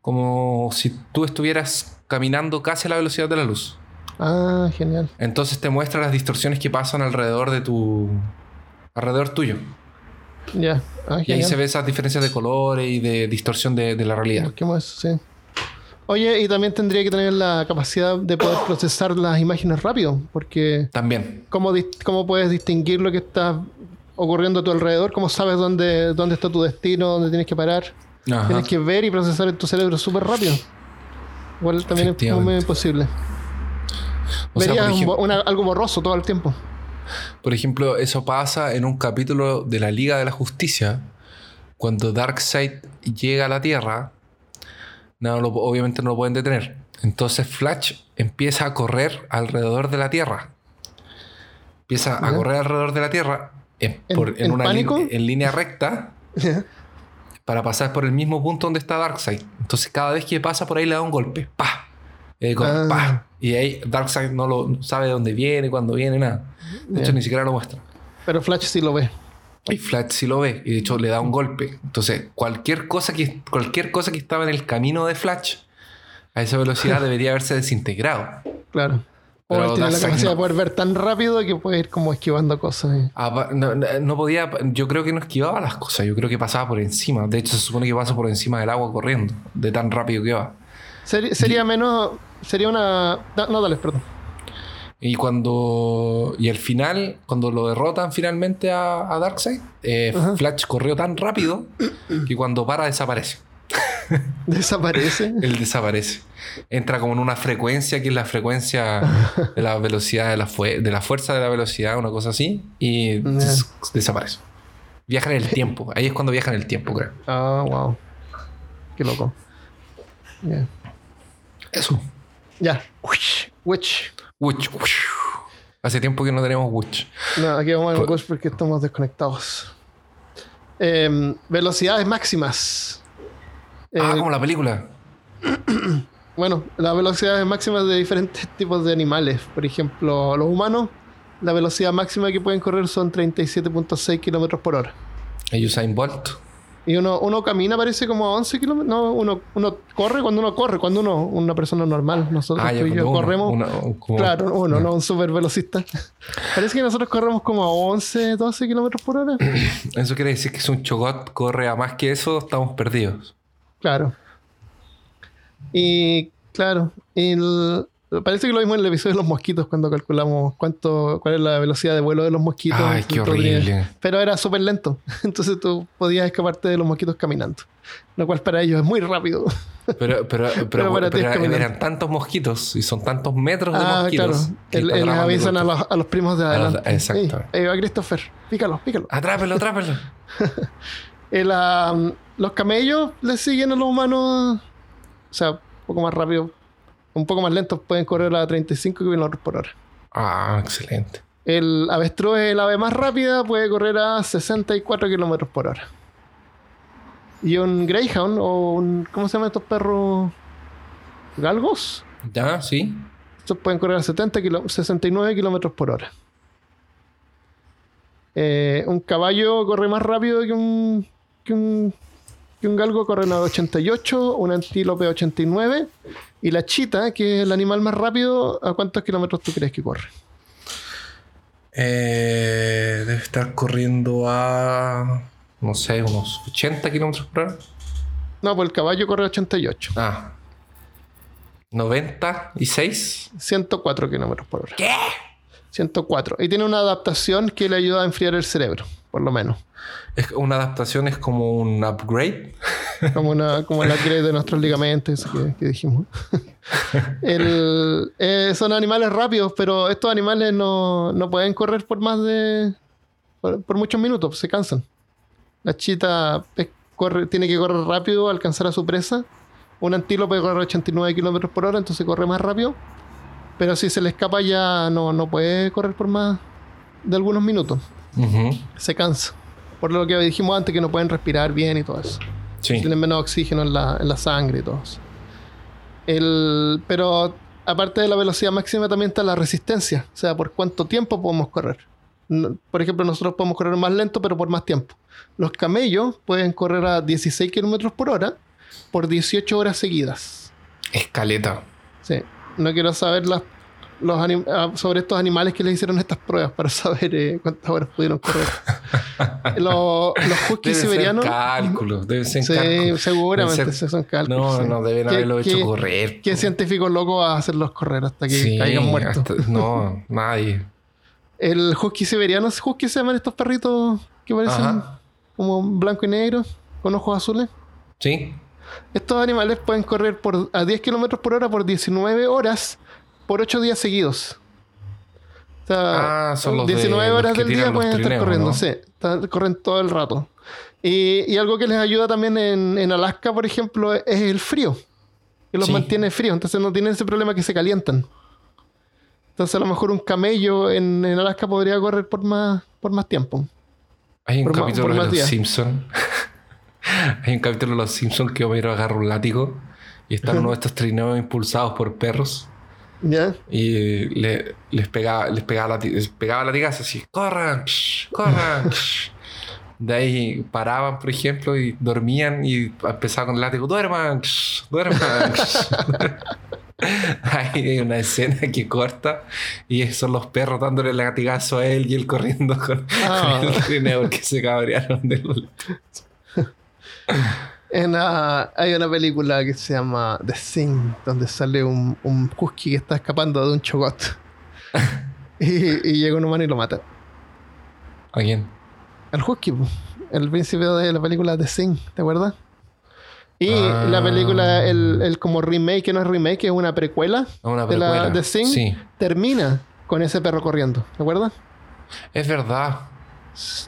como si tú estuvieras caminando casi a la velocidad de la luz. Ah, genial. Entonces te muestra las distorsiones que pasan alrededor de tu. alrededor tuyo. Ya. Ah, Y ahí se ve esas diferencias de colores y de distorsión de, de la realidad. Busquemos eso, sí. Oye, y también tendría que tener la capacidad de poder procesar las imágenes rápido, porque También. ¿cómo, cómo puedes distinguir lo que está ocurriendo a tu alrededor? ¿Cómo sabes dónde, dónde está tu destino, dónde tienes que parar? Ajá. Tienes que ver y procesar en tu cerebro súper rápido. Igual también es medio imposible. O sea, Verías una- algo borroso todo el tiempo. Por ejemplo, eso pasa en un capítulo de la Liga de la Justicia. Cuando Darkseid llega a la Tierra, no lo- obviamente no lo pueden detener. Entonces Flash empieza a correr alrededor de la Tierra. Empieza a correr alrededor de la Tierra en, ¿En- por- en en una línea- en línea recta. para pasar por el mismo punto donde está Darkseid. Entonces, cada vez que pasa por ahí le da un golpe. ¡Pa! Y ahí, Ah. Y ahí Darkseid no lo no sabe de dónde viene, cuándo viene, nada. De hecho, ni siquiera lo muestra. Pero Flash sí lo ve. Y Flash sí lo ve. Y de hecho, le da un golpe. Entonces, cualquier cosa que, cualquier cosa que estaba en el camino de Flash a esa velocidad debería haberse desintegrado. Claro. O Pero él tiene la capacidad no. de poder ver tan rápido que puede ir como esquivando cosas. eh. Apa- No, podía, yo creo que no esquivaba las cosas, yo creo que pasaba por encima. De hecho, se supone que pasa por encima del agua corriendo, de tan rápido que va. Sería menos. Sería una. No, dale, perdón. Y cuando. Y al final, cuando lo derrotan finalmente a, a Darkseid, eh. Flash corrió tan rápido que cuando para desaparece. Desaparece. Él desaparece. Entra como en una frecuencia que es la frecuencia de la velocidad de la, de la fuerza de la velocidad, una cosa así, y des- desaparece. Viaja en el tiempo. Ahí es cuando viaja en el tiempo, creo. Ah, wow. Qué loco. Eso. Ya. Witch. Witch. Witch. Hace tiempo que no tenemos Witch. No, aquí vamos a Pues- Witch porque estamos desconectados. Em, velocidades máximas. ah, Eh, como la película. Bueno, las velocidades máximas de diferentes tipos de animales. Por ejemplo, los humanos, la velocidad máxima que pueden correr son 37.6 kilómetros por hora. El Usain Bolt. Y uno, uno camina, parece como a 11 kilómetros. No, uno, uno corre cuando uno corre, cuando uno, una persona normal. Nosotros Ah, tú y yo uno- corremos. como- Claro, uno, no un super velocista. Parece que nosotros corremos como a 11, 12 kilómetros por hora. Eso quiere decir que si un chogot corre a más que eso, estamos perdidos. Claro. Y claro, el- parece que lo mismo en el episodio de los mosquitos cuando calculamos cuánto, cuál es la velocidad de vuelo de los mosquitos. Ay, qué horrible. Pero era súper lento. Entonces tú podías escaparte de los mosquitos caminando. Lo cual para ellos es muy rápido. Pero, pero, pero, para eran tantos mosquitos y son tantos metros de ah, mosquitos. claro. les avisan a los, a los primos de A los- adelante. exacto. Ey, ahí va Christopher. Pícalo, pícalo. Atrápelo, atrápelo. El, ah, los camellos les siguen a los humanos. O sea, un poco más rápido. Un poco más lentos. Pueden correr a 35 kilómetros por hora. Ah, excelente. El avestruz es el ave más rápida, puede correr a 64 kilómetros por hora. Y un Greyhound, o un. ¿Cómo se llaman estos perros? ¿Galgos? ¿Ya? ¿Sí? Estos pueden correr a 70 kilo- 69 kilómetros por hora. Eh, un caballo corre más rápido que un, que un, que un galgo, corre a 88, un antílope a 89 y la chita, que es el animal más rápido, ¿a cuántos kilómetros tú crees que corre? Eh, debe estar corriendo a, no sé, unos 80 kilómetros por hora. No, pues el caballo corre a 88. Ah. 96. 104 kilómetros por hora. ¿Qué? 104. Y tiene una adaptación que le ayuda a enfriar el cerebro, por lo menos. Es, una adaptación es como un upgrade. Como, una, como el upgrade de nuestros ligamentos que, que dijimos. El- eh, son animales rápidos, pero estos animales no, no pueden correr por más de. por, por muchos minutos, se cansan. La chita es- corre, tiene que correr rápido, alcanzar a su presa. Un antílope corre 89 kilómetros por hora, entonces corre más rápido. Pero si se le escapa ya no, no puede correr por más de algunos minutos. Se cansa. Por lo que dijimos antes, que no pueden respirar bien y todo eso. Sí. Tienen menos oxígeno en la, en la sangre y todo eso. El, pero aparte de la velocidad máxima también está la resistencia. O sea, por cuánto tiempo podemos correr. Por ejemplo, nosotros podemos correr más lento, pero por más tiempo. Los camellos pueden correr a 16 kilómetros por hora por 18 horas seguidas. Escaleta. Sí. No quiero saber las, los ah, sobre estos animales que les hicieron estas pruebas para saber eh, cuántas horas pudieron correr. los, los huskies ser siberianos. cálculos. Deben ser Sí, cálculos. seguramente ser- son cálculos. No, sí. no, deben ¿Qué- haberlo hecho qué- correr. ¿Qué científico loco va a hacerlos correr hasta que Sí, caigan muertos? hasta- no, nadie. El husky siberiano, ¿husky se llaman estos perritos que parecen Ajá. como blanco y negro, con ojos azules? Sí. Estos animales pueden correr por, a 10 kilómetros por hora por 19 horas por 8 días seguidos. O sea, Ah, son los de- 19 los horas del día pueden estar corriendo, ¿no? sí. Están- corren todo el rato. Y, y algo que les ayuda también en, en Alaska, por ejemplo, es el frío. Que los Sí. mantiene fríos. Entonces no tienen ese problema que se calientan. Entonces a lo mejor un camello en, en Alaska podría correr por más, por más tiempo. Hay un Por capítulo por de más los días. Simpsons. Hay un capítulo de los Simpsons que Homero agarra un látigo y están uno de estos trineos impulsados por perros ¿Ya? y le- les pegaba, les pegaba, les pegaba latigazos así, corran, psh, corran. psh". De ahí paraban, por ejemplo, y dormían y empezaban con el látigo, duerman, psh, duerman. psh". Ahí hay una escena que corta y son los perros dándole el latigazo a él y él corriendo con, Ah. con el trineo porque se cabrearon de los En, ah, hay una película que se llama The Thing, donde sale un, un husky que está escapando de un chogot. y, y llega un humano y lo mata. ¿A quién? El husky, el principio de la película The Thing, ¿te acuerdas? Y Ah. la película, el, el como remake, que no es remake, es una precuela, ¿A una de la precuela? The Thing, Sí, termina con ese perro corriendo, ¿te acuerdas? es verdad.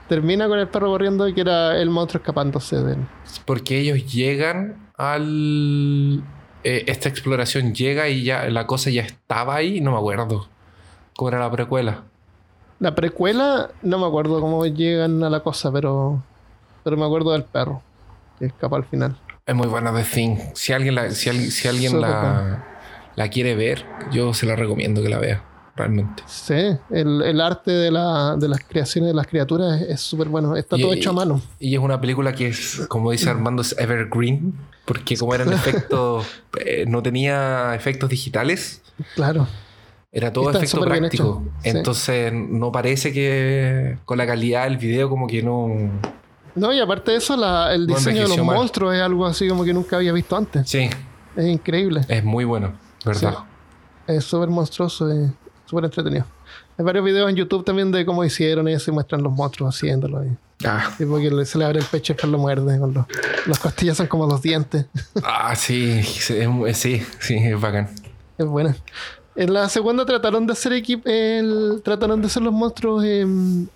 Termina con el perro corriendo y que era el monstruo escapándose de él. Porque ellos llegan al... eh, esta exploración llega y ya la cosa ya estaba ahí, no me acuerdo. ¿Cómo era la precuela? La precuela, no me acuerdo cómo llegan a la cosa, pero, pero me acuerdo del perro que escapa al final. Es muy buena The Thing. Si alguien la, si alguien, si alguien la, la quiere ver, yo se la recomiendo que la vea. Realmente. Sí, el, el arte de, la, de las creaciones de las criaturas es- súper bueno. Está Y- todo hecho a mano. Y es una película que es, como dice Armando, es evergreen. Porque como eran efectos... eh, no tenía efectos digitales. Claro. Era todo Está efecto práctico. sí. Entonces no parece que con la calidad del video como que no... No, y aparte de eso, la- el No diseño de los mal. monstruos es algo así como que nunca había visto antes. Sí, Es increíble. es muy bueno, ¿verdad? Sí. Es súper monstruoso y súper entretenido. Hay varios videos en YouTube también de cómo hicieron eso y muestran los monstruos haciéndolo. Y, Ah, tipo que le- se le abre el pecho y lo muerde. Con los, las costillas son como los dientes. ah, sí, sí, sí, sí, es bacán. Es buena. En la segunda trataron de hacer equip el, trataron de hacer los monstruos em,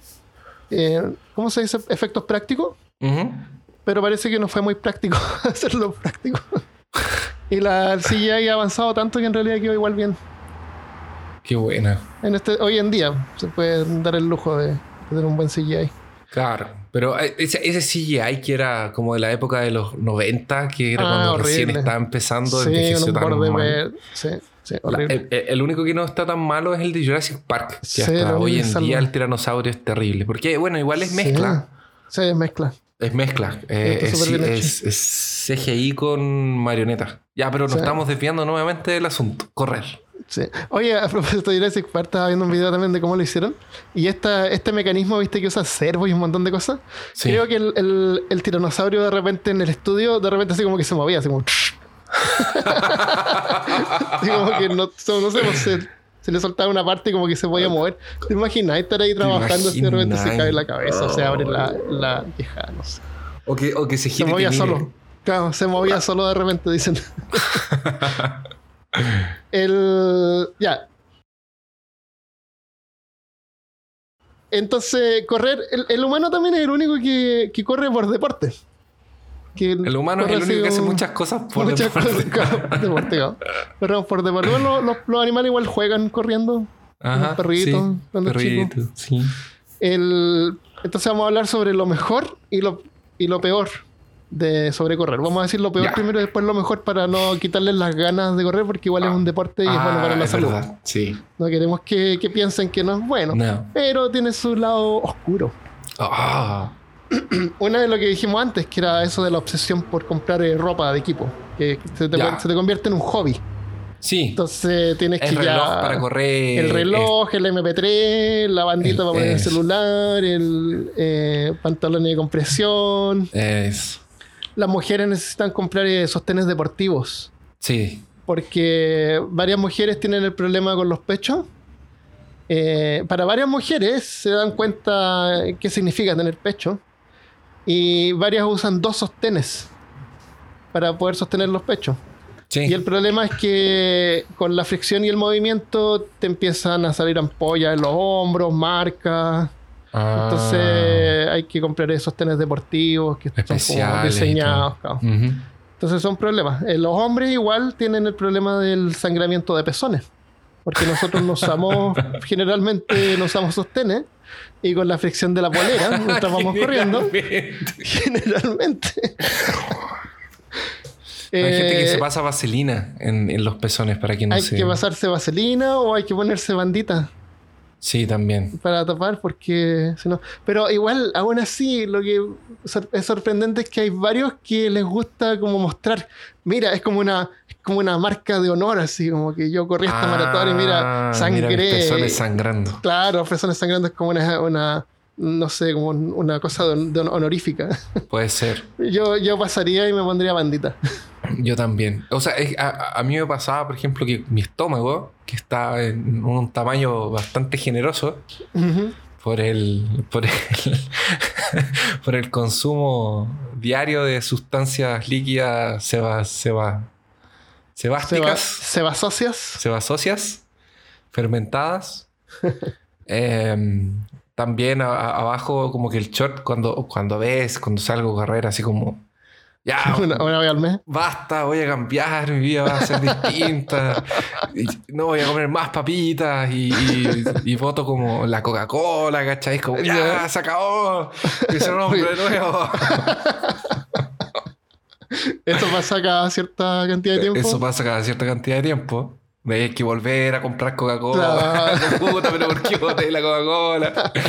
eh, ¿cómo se dice? efectos prácticos, pero parece que no fue muy práctico hacerlo práctico. y la el CGI ha avanzado tanto que en realidad quedó igual bien. Qué buena. En este, hoy en día se puede dar el lujo de tener un buen CGI. Claro, pero eh, ese, ese CGI que era como de la época de los 90, que era Ah, cuando recién estaba empezando, Sí, envejeció tan mal. Sí, Sí, horrible. el, el- el único que no está tan malo es el de Jurassic Park. Que Sí, hasta hoy en día el tiranosaurio es terrible. Porque, bueno, igual es mezcla. Sí, es mezcla. Es mezcla. Eh, es, es- es CGI con marioneta. Ya, pero nos estamos desviando nuevamente del asunto. Correr. Sí. Oye, a propósito de Jurassic Park, estaba viendo un video también de cómo lo hicieron. Y esta, este mecanismo, viste, que usa servo y un montón de cosas. Sí. Creo que el, el- el tiranosaurio de repente en el estudio, de repente así como que se movía, así como... así como que no, no sé, pues, se, se le soltaba una parte y como que se podía mover. ¿Te imaginas estar ahí trabajando y de repente se cae la cabeza, se abre la, la queja, no sé. O que, o que se Se y te movía solo. Claro, se movía solo de repente, dicen. El. Ya. Entonces, correr. El, el humano también es el único que, que corre por deporte. Que El humano es el único que hace muchas cosas por muchas deporte. cosas, deporte, por deporte. Bueno, los, los animales igual juegan corriendo. Ajá, perrito, sí, cuando perrito, sí. El, entonces vamos a hablar sobre lo mejor y lo, y lo peor de sobre correr. Vamos a decir lo peor Ya. primero y después lo mejor para no quitarles las ganas de correr porque igual es un deporte y es bueno para Ah, la es salud. verdad, sí. No queremos que, que piensen que no es bueno, No. pero tiene su lado oscuro. Ah, Una de lo que dijimos antes, que era eso de la obsesión por comprar eh, ropa de equipo, que se te, Ya. se te convierte en un hobby. sí. Entonces tienes el que reloj ya... para correr. El reloj, el MP3, la bandita el- para poner el celular, el eh, pantalón de compresión. Es, es- Las mujeres necesitan comprar eh, sostenes deportivos sí. porque varias mujeres tienen el problema con los pechos. Eh, para varias mujeres se dan cuenta qué significa tener pecho y varias usan dos sostenes para poder sostener los pechos. Sí. Y el problema es que con la fricción y el movimiento te empiezan a salir ampollas en los hombros, marcas. Ah, Entonces hay que comprar esos tenis deportivos que son como Especiales diseñados. Entonces son problemas. Eh, los hombres igual tienen el problema del sangramiento de pezones. Porque nosotros no usamos, generalmente no usamos sostenes. Y con la fricción de la polera, mientras vamos corriendo, Generalmente. Hay gente que Eh, se pasa vaselina en, en los pezones para que no hay se. que pasarse vaselina o hay que ponerse bandita Sí, también. para tapar porque si no pero igual aún así lo que es sorprendente es que hay varios que les gusta como mostrar mira es como una es como una marca de honor así como que yo corrí esta maratón y mira Ah, sangré Mira sangrando. claro pezones sangrando es como una, una no sé como un- una cosa de, de honorífica Puede ser. yo yo pasaría y me pondría bandita Yo también. O sea, es- a, a mí me pasaba, por ejemplo, que mi estómago, que está en un tamaño bastante generoso, Ujú. por el, por el, por el consumo diario de sustancias líquidas se va sebásticas, se va socias sebasóceas, fermentadas. Em, también a- a- abajo como que el short cuando, cuando ves, cuando salgo a correr así como... Ya, una, una vez al mes basta, voy a cambiar, mi vida va a ser distinta. No voy a comer más papitas y, y, y voto como la Coca-Cola, ¿cachai? Como, ya, se acabó, que soy un hombre nuevo. eso pasa cada cierta cantidad de tiempo Eso pasa cada cierta cantidad de tiempo. Hay que volver a comprar Coca-Cola. Pero ¿por qué boté la Coca-Cola?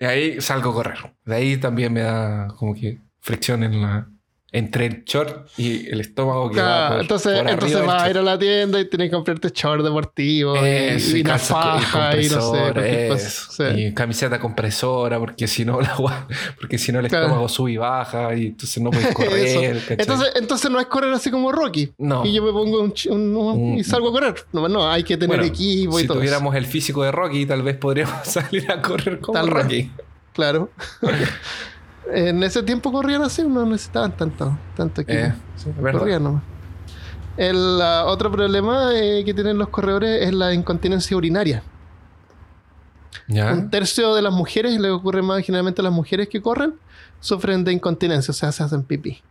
Y ahí salgo a correr. De ahí también me da como que fricción en la, entre el short y el estómago que va Claro, por, entonces, por entonces vas a ir a la tienda y tienes que comprarte short deportivo y- Eso, y, una calza- faja y no sé, eso. Sí. Y camiseta compresora, porque si no la porque si no el Claro. estómago sube y baja y entonces no puedes Eso. correr. Entonces, entonces no es correr así como Rocky. No. Y yo me pongo un, un- un- y salgo a correr. No, no, hay que tener Bueno, equipo y si todo. eso. tuviéramos el físico de Rocky, tal vez podríamos salir a correr como Tal vez. Rocky. Claro. En ese tiempo corrían así, no necesitaban tanto, tanto equipo. Eh, sí, corrían nomás. El otro problema eh, que tienen los corredores es la incontinencia urinaria. ¿Ya? Un tercio de las mujeres, le ocurre más generalmente a las mujeres que corren, sufren de incontinencia, o sea, se hacen pipí.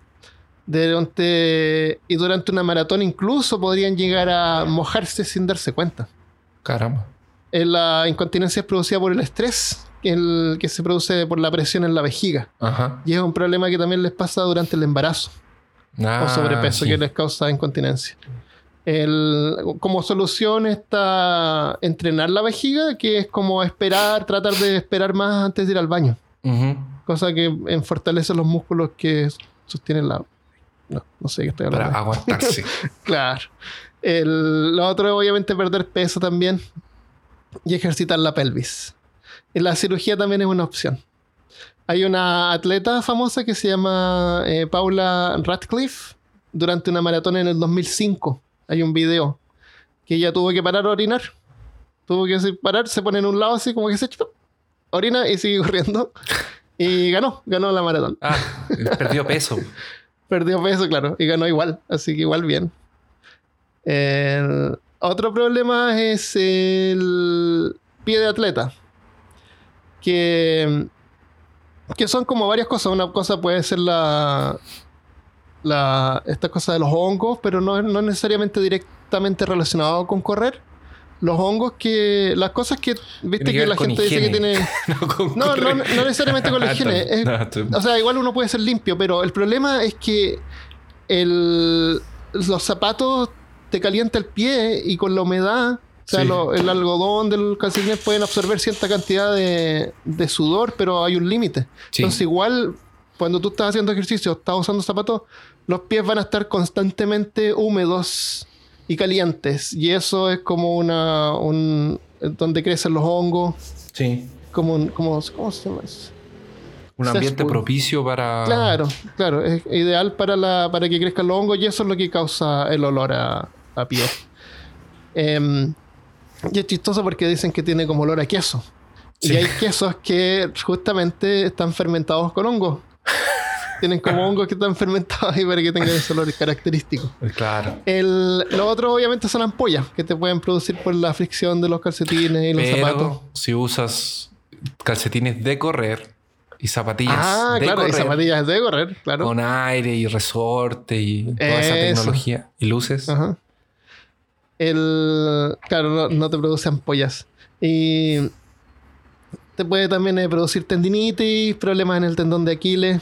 Durante, y durante una maratón incluso podrían llegar a mojarse sin darse cuenta. Caramba. Eh, La incontinencia es producida por el estrés, el que se produce por la presión en la vejiga. Ajá. Y es un problema que también les pasa durante el embarazo Ah, o sobrepeso sí. que les causa incontinencia. El, como solución está entrenar la vejiga, que es como esperar, tratar de esperar más antes de ir al baño. Cosa que en- fortalece los músculos que sostienen la... No, no sé qué estoy hablando. Para aguantarse. Claro. El, lo otro es obviamente perder peso también y ejercitar la pelvis. La cirugía también es una opción. Hay una atleta famosa que se llama eh, Paula Radcliffe durante una maratón en el 2005. Hay un video que ella tuvo que parar a orinar. Tuvo que parar, se pone en un lado así como que se chupa, orina y sigue corriendo. Y ganó, ganó la maratón. Ah, perdió peso. Perdió peso, claro, y ganó igual, así que igual bien. El otro problema es el pie de atleta, que, que son como varias cosas. Una cosa puede ser la, la esta cosa de los hongos, pero no, no necesariamente directamente relacionado con correr. Los hongos que, las cosas que, viste que la gente dice que tiene... No, con No, no, necesariamente con la Ah, higiene. está- es- no, está- o sea, igual uno puede ser limpio, pero el problema es que el, los zapatos te calienta el pie y con la humedad, o sea, Sí. lo- el algodón del calcetín pueden absorber cierta cantidad de, de sudor, pero hay un límite. Sí. Entonces, igual, cuando tú estás haciendo ejercicio, estás usando zapatos, los pies van a estar constantemente húmedos y calientes. Y eso es como una. Un, donde crecen los hongos. Sí. Como, un- como, ¿Cómo se llama eso? Un ambiente propicio para. Claro, claro, es ideal para, la, para que crezcan los hongos y eso es lo que causa el olor a, a pie. Em, y es chistoso porque dicen que tiene como olor a queso. Sí. Y hay quesos que justamente están fermentados con hongos. Tienen como hongos que están fermentados ahí para que tengan ese olor característico. Claro. El, lo otro obviamente son ampollas que te pueden producir por la fricción de los calcetines y los zapatos. Pero si usas calcetines de correr y zapatillas Ah, de claro, y correr zapatillas de correr, claro. con aire y resorte y toda esa Eso. tecnología y luces. Ajá. El, claro, no, no te produce ampollas. Y te puede también eh, producir tendinitis, problemas en el tendón de Aquiles.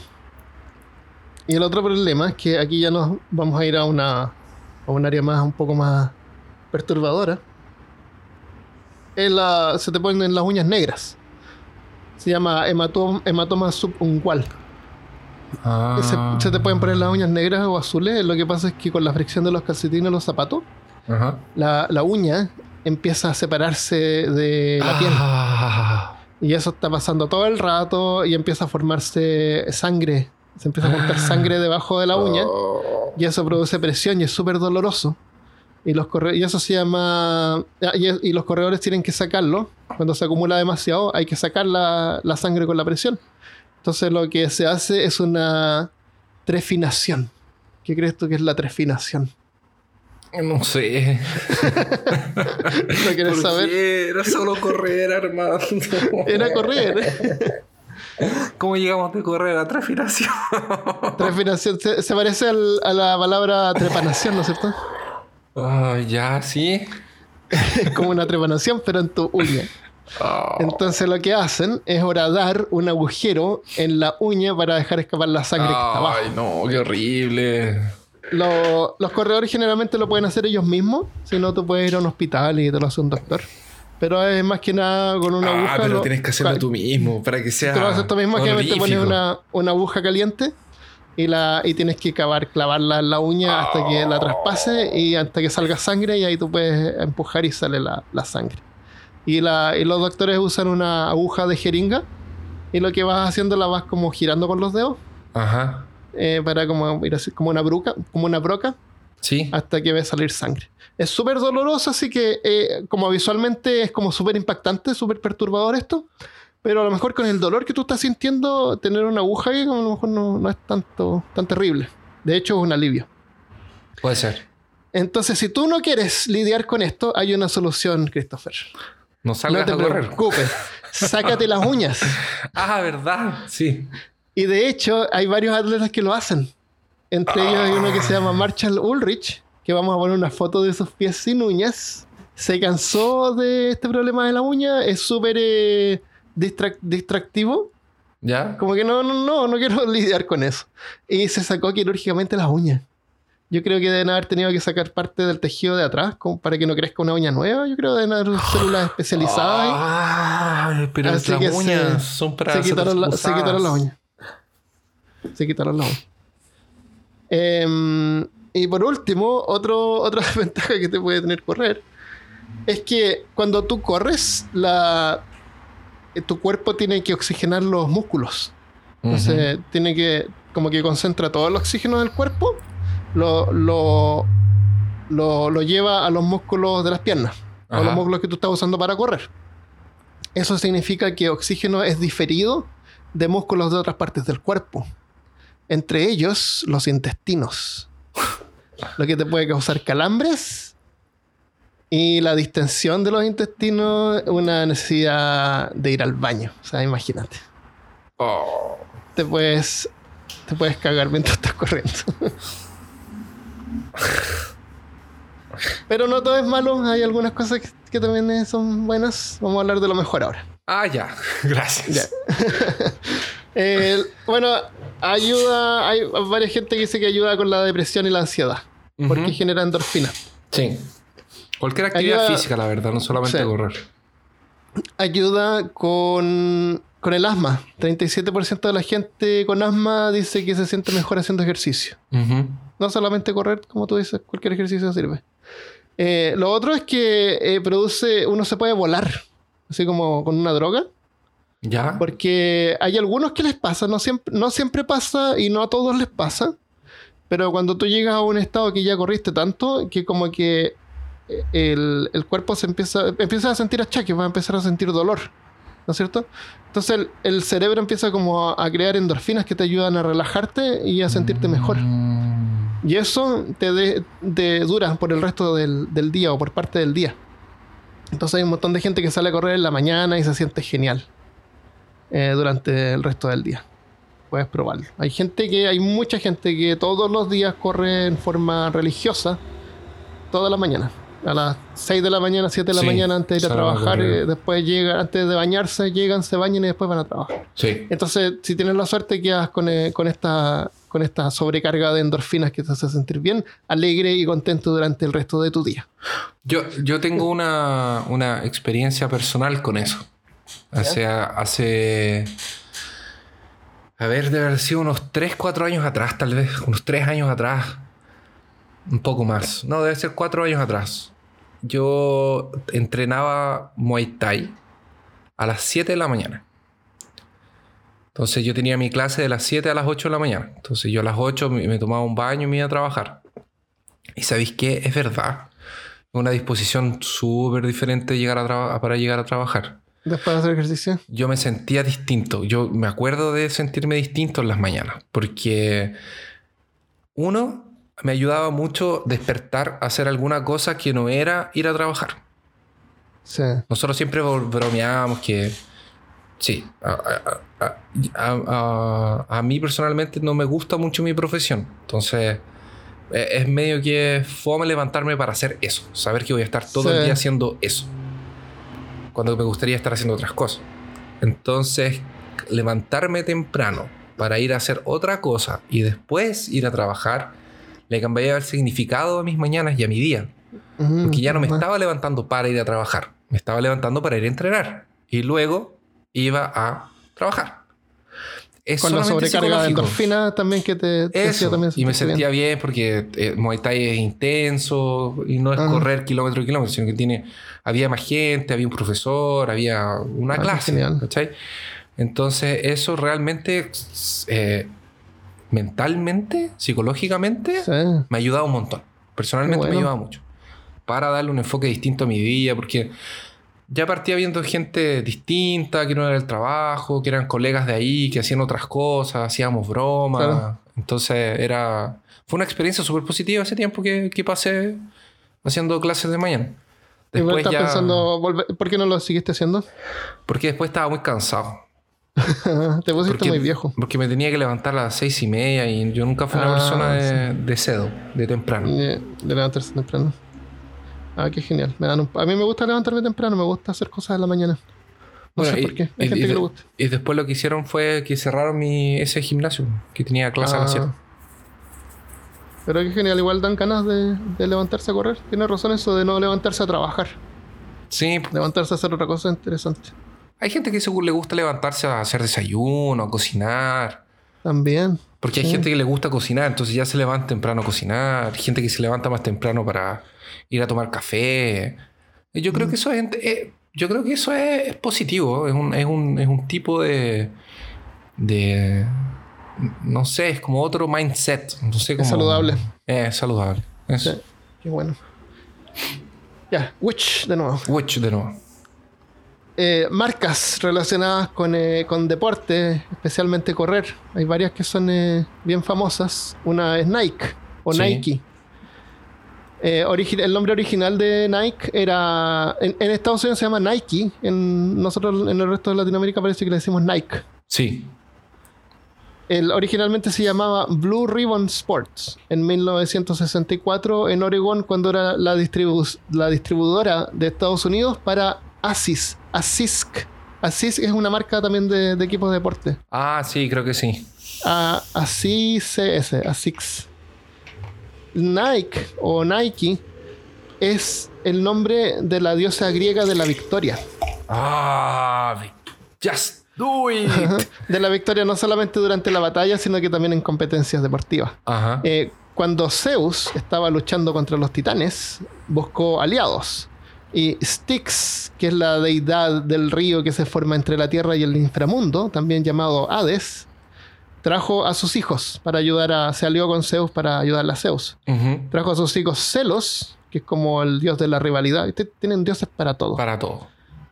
Y el otro problema es que aquí ya nos vamos a ir a una a un área más un poco más perturbadora. Es la- se te ponen las uñas negras. Se llama hematom- hematoma subungual. Ah. Se, se te pueden poner las uñas negras o azules. Lo que pasa es que con la fricción de los calcetines y los zapatos, Ajá. la, la uña empieza a separarse de la piel. Ah. Y eso está pasando todo el rato y empieza a formarse sangre. Se empieza a juntar Ah. sangre debajo de la uña Oh. y eso produce presión y es súper doloroso. Y, los corre- y eso se llama... ah, Y, y los corredores tienen que sacarlo. Cuando se acumula demasiado hay que sacar la, la sangre con la presión. Entonces lo que se hace es una trefinación. ¿Qué crees tú que es la trefinación? No sé. ¿Lo quieres ¿Por saber? Era solo correr, Armando. Era correr. ¿Cómo llegamos de correr a trefinación? Trefinación. Se, se parece al- a la palabra trepanación, ¿no es cierto? Ah, ya, sí. Es como una trepanación, pero en tu uña. Ah. Entonces lo que hacen es horadar un agujero en la uña para dejar escapar la sangre que está abajo. Ay, no, qué horrible. Lo- los corredores generalmente lo pueden hacer ellos mismos. Si no, tú puedes ir a un hospital y te lo hace un doctor. Pero es más que nada con una aguja. ah, pero lo- tienes que hacerlo tú mismo para que sea. Tú lo haces tú mismo, que te pones una, una aguja caliente y, la, y tienes que cavar, clavarla en la uña hasta que la traspase y hasta que salga sangre y ahí tú puedes empujar y sale la, la sangre. Y, la, y los doctores usan una aguja de jeringa y lo que vas haciendo la vas como girando con los dedos Ajá. Eh, para como, ir así, como una bruca, como una broca Sí. hasta que ve salir sangre. Es súper doloroso, así que eh, como visualmente es como súper impactante, súper perturbador esto. Pero a lo mejor con el dolor que tú estás sintiendo, tener una aguja ahí a lo mejor no, no es tanto, tan terrible. De hecho, es un alivio. Puede ser. Entonces, si tú no quieres lidiar con esto, hay una solución, Christopher. No No salgas te a correr. preocupes. Sácate las uñas. Ah, ¿verdad? Sí. Y de hecho, hay varios atletas que lo hacen. Entre ellos hay uno que se llama Marshall Ulrich, que vamos a poner una foto de sus pies sin uñas. Se cansó de este problema de la uña, es súper eh, distrac- distractivo. ¿Ya? Como que no, no, no, no quiero lidiar con eso. Y se sacó quirúrgicamente las uñas. Yo creo que deben haber tenido que sacar parte del tejido de atrás como para que no crezca una uña nueva. Yo creo que deben haber células especializadas. Ay, pero Así las que se- uñas son para se, quitaron la- se quitaron las uñas. Se quitaron uñas. Em, y por último, otro, otra ventaja que te puede tener correr es que cuando tú corres, la, eh, tu cuerpo tiene que oxigenar los músculos. Entonces, tiene que, como que concentra todo el oxígeno del cuerpo, lo, lo, lo, lo lleva a los músculos de las piernas, o Ajá. los músculos que tú estás usando para correr. Eso significa que oxígeno es diferido de músculos de otras partes del cuerpo. Entre ellos, los intestinos. Lo que te puede causar calambres y la distensión de los intestinos, una necesidad de ir al baño. O sea, imagínate. Oh. Te puedes, te puedes cagar mientras estás corriendo. Pero no todo es malo, hay algunas cosas que, que también son buenas. Vamos a hablar de lo mejor ahora. Ah, ya. Gracias. Eh, bueno, ayuda, hay varias gente que dice que ayuda con la depresión y la ansiedad, porque genera endorfina. Sí. Cualquier actividad Ayuda- física, la verdad, no solamente Sí. correr. Ayuda con, con el asma. 37% de la gente con asma dice que se siente mejor haciendo ejercicio. No solamente correr, como tú dices, cualquier ejercicio sirve. Eh, lo otro es que eh, produce, uno se puede volar, así como con una droga, ¿Ya? porque hay algunos que les pasa, no siempre, no siempre pasa y no a todos les pasa, pero cuando tú llegas a un estado que ya corriste tanto, que como que eh, el, el cuerpo se empieza, empieza a sentir achaques, va a empezar a sentir dolor, ¿no es cierto? Entonces el, el cerebro empieza como a, a crear endorfinas que te ayudan a relajarte y a sentirte mejor. Mm. Y eso te, de- te dura por el resto del, del día o por parte del día. Entonces hay un montón de gente que sale a correr en la mañana y se siente genial eh, durante el resto del día. Puedes probarlo. Hay gente que, hay mucha gente que todos los días corre en forma religiosa toda la mañana. A las 6 de la mañana, 7 de la Sí, mañana antes de ir a trabajar. eh, después llegan, antes de bañarse, llegan, se bañan y después van a trabajar. Sí. Entonces, si tienes la suerte, quedas con, eh, con, esta, con esta sobrecarga de endorfinas que te hace sentir bien, alegre y contento durante el resto de tu día. Yo, yo tengo una, una experiencia personal con eso. Sea, hace. A ver, debe haber sido unos 3, 4 años atrás, tal vez. Unos 3 años atrás. Un poco más. No, debe ser 4 años atrás. Yo entrenaba Muay Thai a las 7 de la mañana. Entonces yo tenía mi clase de las 7 a las 8 de la mañana. Entonces yo a las 8 me, tomaba un baño y me iba a trabajar. Y sabéis qué? Es verdad. Una disposición súper diferente llegar a para llegar a trabajar. Después de hacer ejercicio. Yo me sentía distinto. Yo me acuerdo de sentirme distinto en las mañanas. Porque uno, me ayudaba mucho despertar a hacer alguna cosa que no era ir a trabajar. Sí. Nosotros siempre bro- bromeábamos que sí, a, a- a- a- a- a mí personalmente no me gusta mucho mi profesión. Entonces eh, es medio que fome levantarme para hacer eso, saber que voy a estar todo Sí. el día haciendo eso, cuando me gustaría estar haciendo otras cosas. Entonces levantarme temprano para ir a hacer otra cosa y después ir a trabajar, le cambiaría el significado a mis mañanas y a mi día. Porque ya no me estaba levantando para ir a trabajar. Me estaba levantando para ir a entrenar. Y luego iba a trabajar. Es Con la sobrecarga de endorfina también que te, te Eso. también y me sentía bien, porque eh, Muay Thai es intenso y no es Ajá. correr kilómetro y kilómetro, sino que tiene, había más gente, había un profesor, había una Ah, clase. genial. ¿cachai? Entonces, eso realmente, eh, mentalmente, psicológicamente, Sí. me ha ayudado un montón. Personalmente Qué me ha bueno. ayudado mucho. Para darle un enfoque distinto a mi día, porque ya partía viendo gente distinta, que no era del trabajo, que eran colegas de ahí, que hacían otras cosas, hacíamos bromas. Claro. Entonces era... Fue una experiencia súper positiva ese tiempo que, que pasé haciendo clases de mañana. Después estás ya... pensando, volver- ¿por qué no lo seguiste haciendo? Porque después estaba muy cansado. te pusiste Porque, muy viejo. porque me tenía que levantar a las seis y media y yo nunca fui una Ah, persona de, de cedo, de temprano. De, de levantarse temprano. Ah, qué genial. Me dan un- a mí me gusta levantarme temprano, me gusta hacer cosas en la mañana. No Bueno, sé y- por qué. y- Hay gente y que le gusta. Y después lo que hicieron fue que cerraron mi, ese gimnasio que tenía clase a las Ah. 7. Pero qué genial, igual dan ganas de, de levantarse a correr. Tiene razón eso de no levantarse a trabajar. Sí, Levantarse a hacer otra cosa interesante. hay gente que seguro le gusta levantarse a hacer desayuno, a cocinar. También. Porque hay Sí. gente que le gusta cocinar, entonces ya se levanta temprano a cocinar. Gente que se levanta más temprano para ir a tomar café. Y Yo Mm. creo que eso es, eh, yo creo que eso es, es positivo. Es un, es, un, es un tipo de, de. No sé, es como otro mindset. No sé Es saludable. Eh, Es saludable. Eso. Sí. Qué bueno. Ya, Witch de nuevo. Witch de nuevo. Eh, marcas relacionadas con, eh, con deporte, especialmente correr. Hay varias que son eh, bien famosas. Una es Nike o Sí. Nike. Eh, el nombre original de Nike era. En, en Estados Unidos se llama Nike. En nosotros, en el resto de Latinoamérica, parece que le decimos Nike. Sí. El, originalmente se llamaba Blue Ribbon Sports en 1964 en Oregon cuando era la, distribu- la distribuidora de Estados Unidos para ASIS. ASISC. ASISC es una marca también de, de equipos de deporte. Ah, sí, creo que sí. A, ASICS, ASICS. Nike o Nike es el nombre de la diosa griega de la victoria. Ah, just do it. De la victoria no solamente durante la batalla, sino que también en competencias deportivas. Ajá. Eh, cuando Zeus estaba luchando contra los titanes, buscó aliados. Y Styx, que es la deidad del río que se forma entre la tierra y el inframundo, también llamado Hades, trajo a sus hijos para ayudar a. Se alió con Zeus para ayudar a Zeus. Trajo a sus hijos Celos, que es como el dios de la rivalidad. ¿Viste? Tienen dioses para todo Para todo.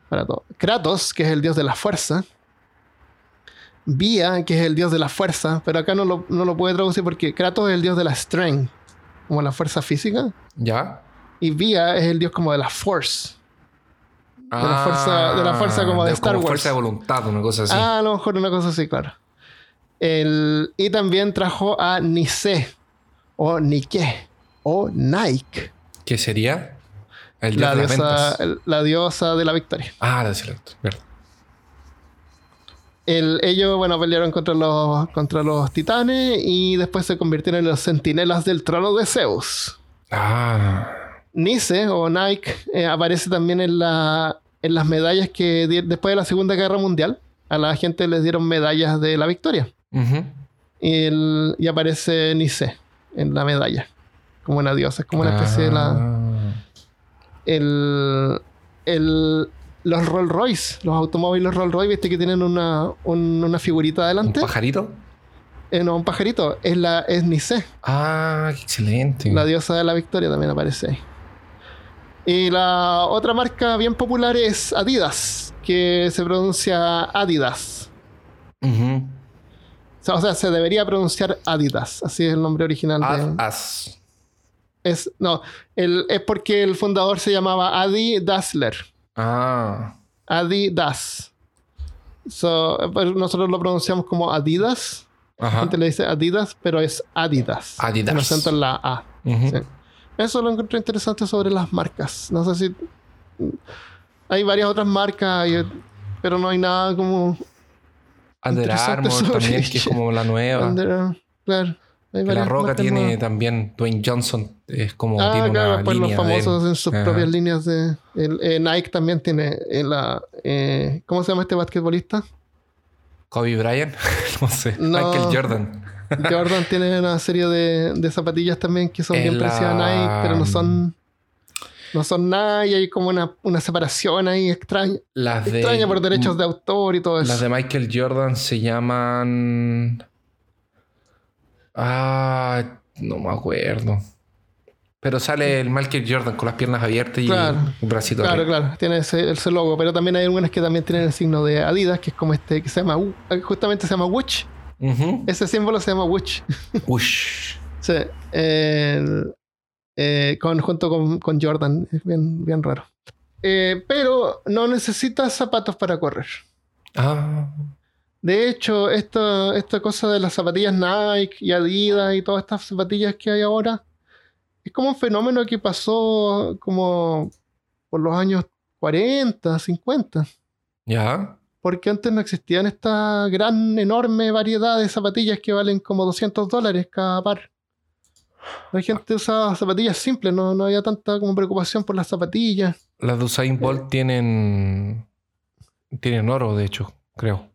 para todo. Kratos, que es el dios de la fuerza. Vía, que es el dios de la fuerza, pero acá no lo, no lo puede traducir porque Kratos es el dios de la strength, como la fuerza física, ¿Ya? y Vía es el dios como de la force. De la fuerza- de la fuerza como de Star Wars. fuerza de voluntad, una cosa así. Ah, a lo mejor una cosa así, claro. El, y también trajo a Nice, o Nike, o Nike, ¿Qué sería? El la de diosa, ventas. el- la diosa de la victoria. Ah, la cierto. Verdad. El- ellos, bueno, pelearon contra los, contra los titanes y después se convirtieron en los centinelas del trono de Zeus. Ah. Nice o Nike eh, aparece también en, la, en las medallas que después de la Segunda Guerra Mundial a la gente les dieron medallas de la victoria. Y, el- y aparece Nice en la medalla, como una diosa, es como una especie de la... Ah. El, el- los Rolls Royce, los automóviles Rolls Royce, viste que tienen una, un- una figurita ¿Un adelante. pajarito? Eh, no, un pajarito. Es, la, es Nice. Ah, qué excelente. La diosa de la victoria también aparece ahí. Y la otra marca bien popular es Adidas, que se pronuncia Adidas. O sea, se debería pronunciar Adidas. Así es el nombre original de. Ad- as. Es, no, el- es porque el fundador se llamaba Adi Dassler. Ah. Adidas. So, pues nosotros lo pronunciamos como Adidas. La Ajá. gente le dice Adidas, pero es Adidas. Adidas. Acento en la A. Sí. Eso lo encontré interesante sobre las marcas. No sé si. Hay varias otras marcas, pero no hay nada como. Under Armour también, que es como la nueva. Under- claro. La Roca tiene nuevas. también, Dwayne Johnson es como Ah, tiene claro, una los línea él. famosos en sus Ajá. propias líneas de. el- eh, Nike también tiene en la. eh, ¿Cómo se llama este basquetbolista? Kobe Bryant, no sé. No. Michael Jordan. Jordan tiene una serie de, de zapatillas también que son bien En la- parecidas a Nike, pero no son. No son nada y hay como una, una separación ahí extraña. Las de, Extraña por derechos de autor y todo eso. Las de Michael Jordan se llaman. Ah, no me acuerdo. Pero sale el Michael Jordan con las piernas abiertas y Claro. un bracito Claro, arriba. claro, tiene ese, ese logo, pero también hay algunas que también tienen el signo de Adidas, que es como este, que se llama, U- justamente se llama Witch. Ujú. Ese símbolo se llama Witch. Ush. Sí, el- eh, con, junto con, con Jordan, es bien, bien raro. Eh, pero no necesitas zapatos para correr. Ah, De hecho, esta, esta cosa de las zapatillas Nike y Adidas y todas estas zapatillas que hay ahora, es como un fenómeno que pasó como por los años 40, 50. ya. Porque antes no existían esta gran, enorme variedad de zapatillas que valen como 200 dólares cada par. La gente usaba zapatillas simples, no, no había tanta como preocupación por las zapatillas. Las de Usain Bolt tienen. Tienen oro, de hecho, creo.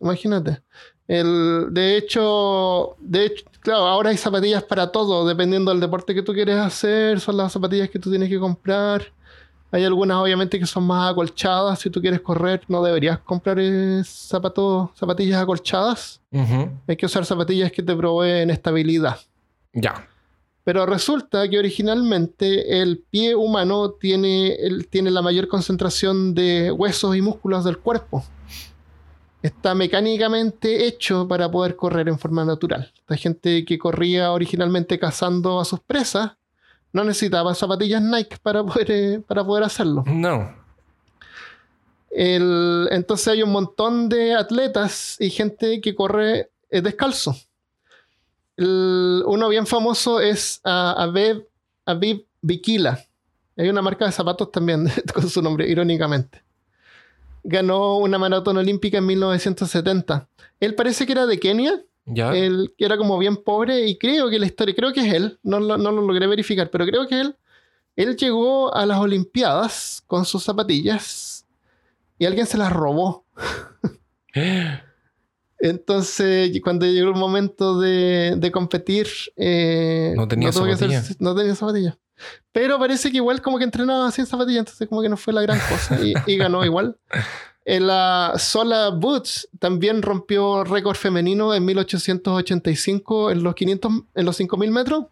Imagínate. El, de hecho, de hecho, claro, ahora hay zapatillas para todo, dependiendo del deporte que tú quieres hacer, son las zapatillas que tú tienes que comprar. Hay algunas obviamente que son más acolchadas, si tú quieres correr no deberías comprar eh, zapatos, zapatillas acolchadas. Hay que usar zapatillas que te proveen estabilidad. Ya. Pero resulta que originalmente el pie humano tiene, el- tiene la mayor concentración de huesos y músculos del cuerpo. Está mecánicamente hecho para poder correr en forma natural. La gente que corría originalmente cazando a sus presas no necesitaba zapatillas Nike para poder, eh, para poder hacerlo. No. El- entonces hay un montón de atletas y gente que corre eh, descalzo. El- uno bien famoso es ah, Abeb, Abib Bikila. Hay una marca de zapatos también con su nombre, irónicamente. Ganó una maratón olímpica en 1970. Él parece que era de Kenia. Ya. Él que era como bien pobre y creo que la historia, creo que es él, no, lo- no lo logré verificar, pero creo que él, él llegó a las Olimpiadas con sus zapatillas y alguien se las robó. Entonces, cuando llegó el momento de, de competir, eh, No tenía hacer- zapatillas. no tenía zapatillas. Pero parece que igual como que entrenaba sin zapatillas, entonces como que no fue la gran cosa y, y ganó igual. En la Sola Boots también rompió récord femenino en 1885 en los 500, en los 5000 metros.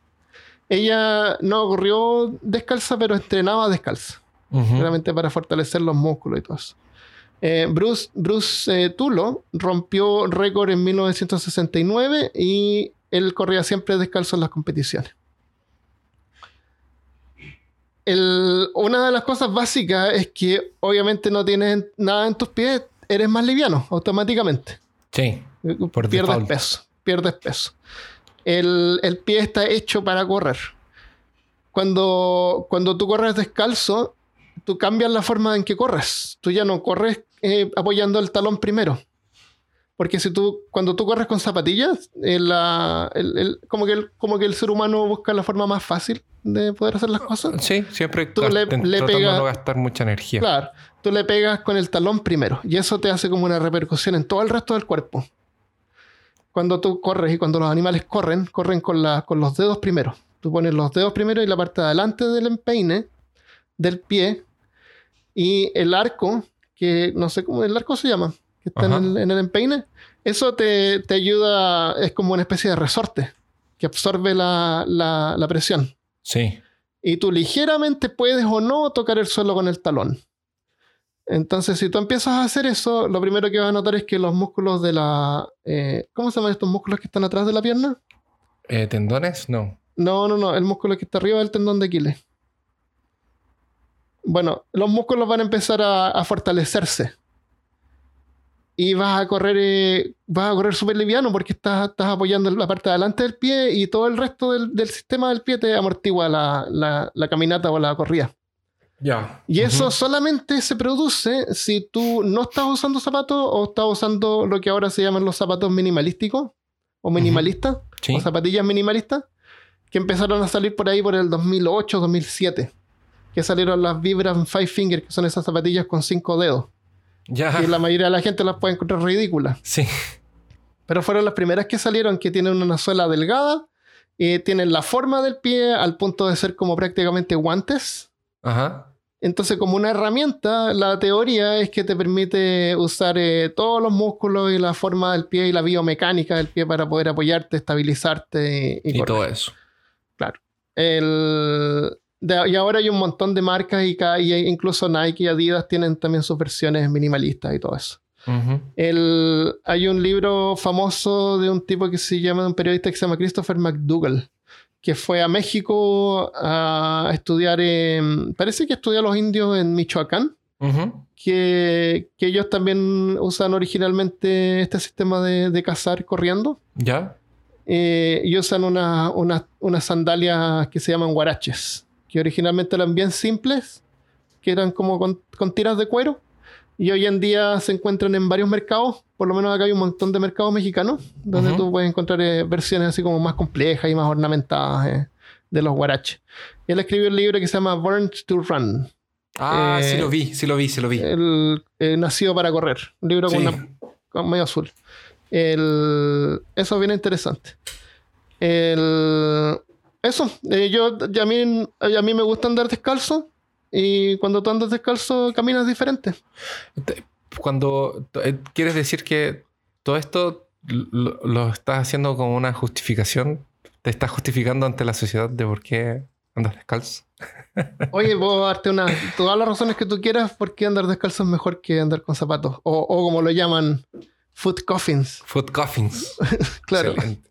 Ella no corrió descalza, pero entrenaba descalza Ujú. realmente para fortalecer los músculos y todo eso. Eh, Bruce, Bruce eh, Tulo rompió récord en 1969 y él corría siempre descalzo en las competiciones. El- una de las cosas básicas es que obviamente no tienes nada en tus pies, eres más liviano automáticamente. Sí. Por pierdes default. peso, pierdes peso. El, el pie está hecho para correr. Cuando, cuando tú corres descalzo, tú cambias la forma en que corres. Tú ya no corres eh, apoyando el talón primero. Porque si tú, cuando tú corres con zapatillas, eh, el- el- como, que el, como que el ser humano busca la forma más fácil de poder hacer las cosas. Sí, siempre Tú le- gasten- le tratando pega- de no gastar mucha energía. Claro, tú le pegas con el talón primero y eso te hace como una repercusión en todo el resto del cuerpo. Cuando tú corres y cuando los animales corren, corren con, la- con los dedos primero. Tú pones los dedos primero y la parte de adelante del empeine del pie y el arco, que no sé cómo el arco se llama, que está en el, en el empeine, eso te, te ayuda, es como una especie de resorte que absorbe la- la- la presión Sí. y tú ligeramente puedes o no tocar el suelo con el talón. Entonces, si tú empiezas a hacer eso, lo primero que vas a notar es que los músculos de la... eh, ¿Cómo se llaman estos músculos que están atrás de la pierna? Eh, ¿Tendones? No. No, no, no, el músculo que está arriba del tendón de Aquiles. Bueno, los músculos van a empezar a, a fortalecerse. Y vas a correr, eh, vas a correr súper liviano porque estás, estás apoyando la parte de adelante del pie y todo el resto del, del sistema del pie te amortigua la, la- la caminata o la corrida. Ya. Y eso solamente se produce si tú no estás usando zapatos o estás usando lo que ahora se llaman los zapatos minimalísticos o minimalistas Sí. o zapatillas minimalistas que empezaron a salir por ahí por el 2008, 2007. Que salieron las Vibram Five Finger, que son esas zapatillas con cinco dedos. Ya. Que la mayoría de la gente las puede encontrar ridículas. Sí. Pero fueron las primeras que salieron que tienen una suela delgada, y tienen la forma del pie al punto de ser como prácticamente guantes. Ajá. Entonces, como una herramienta, la teoría es que te permite usar eh, todos los músculos y la forma del pie y la biomecánica del pie para poder apoyarte, estabilizarte y, y todo eso. El- de- y ahora hay un montón de marcas y, y incluso Nike y Adidas tienen también sus versiones minimalistas y todo eso. El- hay un libro famoso de un tipo que se llama, un periodista que se llama Christopher McDougall, que fue a México a estudiar, en- parece que estudió a los indios en Michoacán, que, que ellos también usan originalmente este sistema de, de cazar corriendo. Ya. Eh, y usan una- una- unas sandalias que se llaman guaraches, que originalmente eran bien simples, que eran como con, con tiras de cuero, Y hoy en día se encuentran en varios mercados, por lo menos acá hay un montón de mercados mexicanos, donde tú puedes encontrar eh, versiones así como más complejas y más ornamentadas eh, de los guaraches. Él escribió un libro que se llama Born to Run, Ah, Eh, sí lo vi, sí lo vi, sí lo vi. el eh, Nacido para Correr, un libro con una con medio azul. El, eso viene interesante. El, eso, eh, yo, a, mí, a mí me gusta andar descalzo y cuando tú andas descalzo caminas diferente. Te- Cuando eh, quieres decir que todo esto lo, lo estás haciendo como una justificación, te estás justificando ante la sociedad de por qué andas descalzo. Oye, puedo darte una, todas las razones que tú quieras por qué andar descalzo es mejor que andar con zapatos. O, o como lo llaman, foot coffins. Food coffins. Claro. Excelente.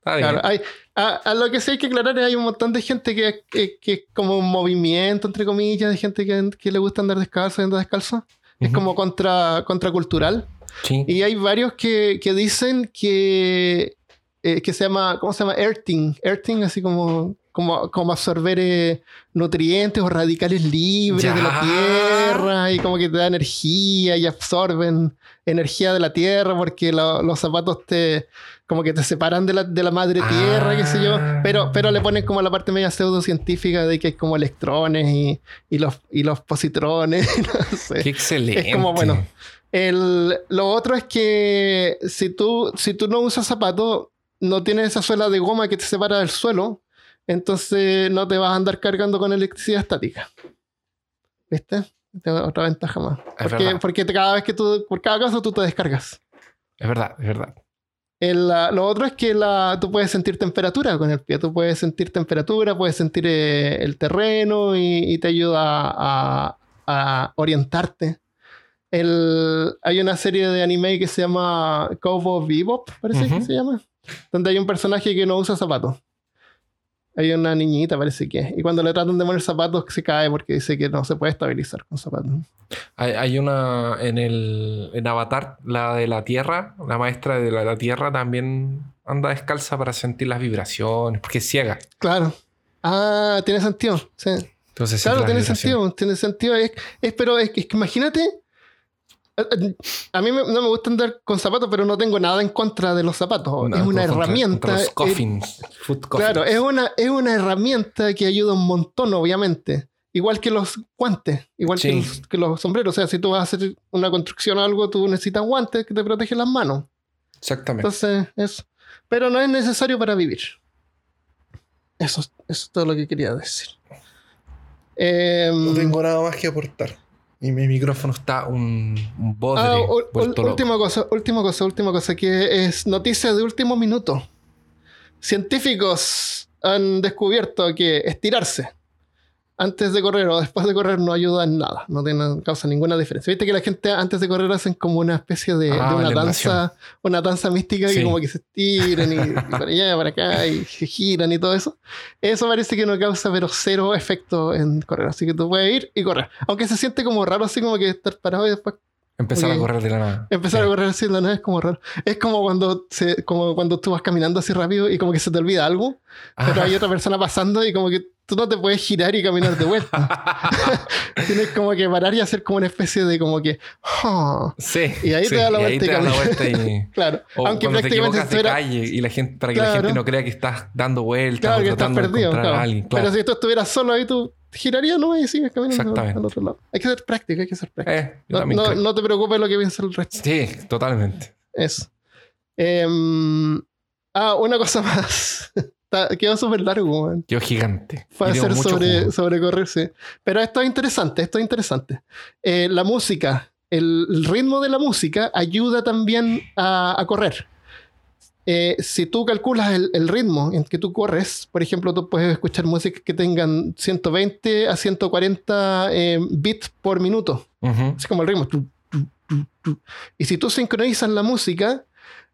Está bien. Claro, hay, a, a lo que sí hay que aclarar es hay un montón de gente que, que, que es como un movimiento, entre comillas, de gente que, que le gusta andar descalzo y andar descalzo. Es Ujú. como contra, contracultural. Sí. Y hay varios que, que dicen que, eh, que se llama, ¿cómo se llama? Earthing. Earthing, así como, como, como absorber eh, nutrientes o radicales libres de la Ya. tierra y como que te da energía y absorben energía de la tierra porque lo- los zapatos te como que te separan de la, de la madre tierra, qué sé yo, Ah. pero, pero le ponen como la parte media pseudocientífica de que hay como electrones y, y los, y los positrones, no sé. Qué excelente. Es como, bueno, El, lo otro es que si tú, si tú no usas zapatos, no tienes esa suela de goma que te separa del suelo, entonces no te vas a andar cargando con electricidad estática. ¿Viste? Es Otra ventaja más. Es Porque, porque cada vez que tú, por cada caso tú te descargas. Es verdad, es verdad. El, lo otro es que la, tú puedes sentir temperatura con el pie. Tú puedes sentir temperatura, puedes sentir eh, el terreno y, y te ayuda a, a orientarte. El, hay una serie de anime que se llama Cowboy Bebop, parece que Ujú. se llama, donde hay un personaje que no usa zapatos. Hay una niñita, parece que. Y cuando le tratan de poner zapatos, se cae porque dice que no se puede estabilizar con zapatos. Hay, hay una en el en Avatar, la de la Tierra, la maestra de la, la Tierra también anda descalza para sentir las vibraciones, porque es ciega. Claro. Ah, tiene sentido. Sí. Entonces Claro, tiene sentido, tiene sentido. Es, es- pero es, es que imagínate, a, mí me- no me gusta andar con zapatos, pero no tengo nada en contra de los zapatos. No, es una herramienta. contra los eh, coffins, food coffins. claro, es una, es una herramienta que ayuda un montón, obviamente. Igual que los guantes, igual que, los, que los sombreros. O sea, si tú vas a hacer una construcción o algo, tú necesitas guantes que te protegen las manos. Exactamente. Entonces, eso. Pero no es necesario para vivir. Eso, eso es todo lo que quería decir. Em, No tengo nada más que aportar. Y mi micrófono está un, un bodre Ah, última cosa, última cosa, última cosa, que es noticia de último minuto. Científicos han descubierto que estirarse antes de correr o después de correr no ayuda en nada, no tiene, causa ninguna diferencia. Viste que la gente antes de correr hacen como una especie de, Ah, de una danza, una danza mística Sí. que como que se estiran y, y para allá, para acá y se giran y todo eso. Eso parece que no causa pero cero efecto en correr, así que tú puedes ir y correr. Aunque se siente como raro así como que estar parado y después Empezar Ok. a correr de la nada. Empezar Sí. a correr así en la nave es como raro. Es como cuando, se, como cuando tú vas caminando así rápido y como que se te olvida algo, pero Ajá. hay otra persona pasando y como que tú no te puedes girar y caminar de vuelta. Tienes como que parar y hacer como una especie de como que... "Ah". Sí. Y ahí sí, te da la y vuelta y te la caminas. vuelta y... Claro. O Aunque cuando te prácticamente de estuviera- calle y la gente, para que la Claro. gente no crea que estás dando vueltas Claro o que estás tratando de perdido. encontrar claro. a alguien. Claro. Pero si tú estuvieras solo ahí, tú girarías no y sigues caminando al otro lado. Hay que ser práctico, hay que ser práctico. Eh, No, te preocupes lo que piensa el resto. Sí, totalmente. Eso. Em, ah, una cosa más. Quedó súper largo, man. Yo gigante. Fue hacer sobre, jugo. sobre correr, sí. Pero esto es interesante, esto es interesante. Eh, la música, el, el ritmo de la música ayuda también a, a correr. Eh, si tú calculas el, el ritmo en que tú corres, por ejemplo, tú puedes escuchar música que tengan 120 a 140 eh, bits por minuto. Ujú. Así como el ritmo. Y si tú sincronizas la música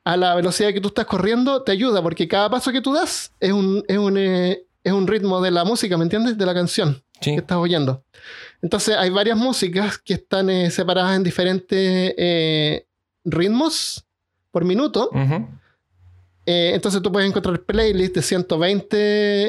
a la velocidad que tú estás corriendo, te ayuda, porque cada paso que tú das es un, es un, eh, es un ritmo de la música, ¿me entiendes? De la canción Sí. que estás oyendo. Entonces hay varias músicas que están eh, separadas en diferentes eh, ritmos por minuto. Ujú. Eh, entonces tú puedes encontrar playlists de 120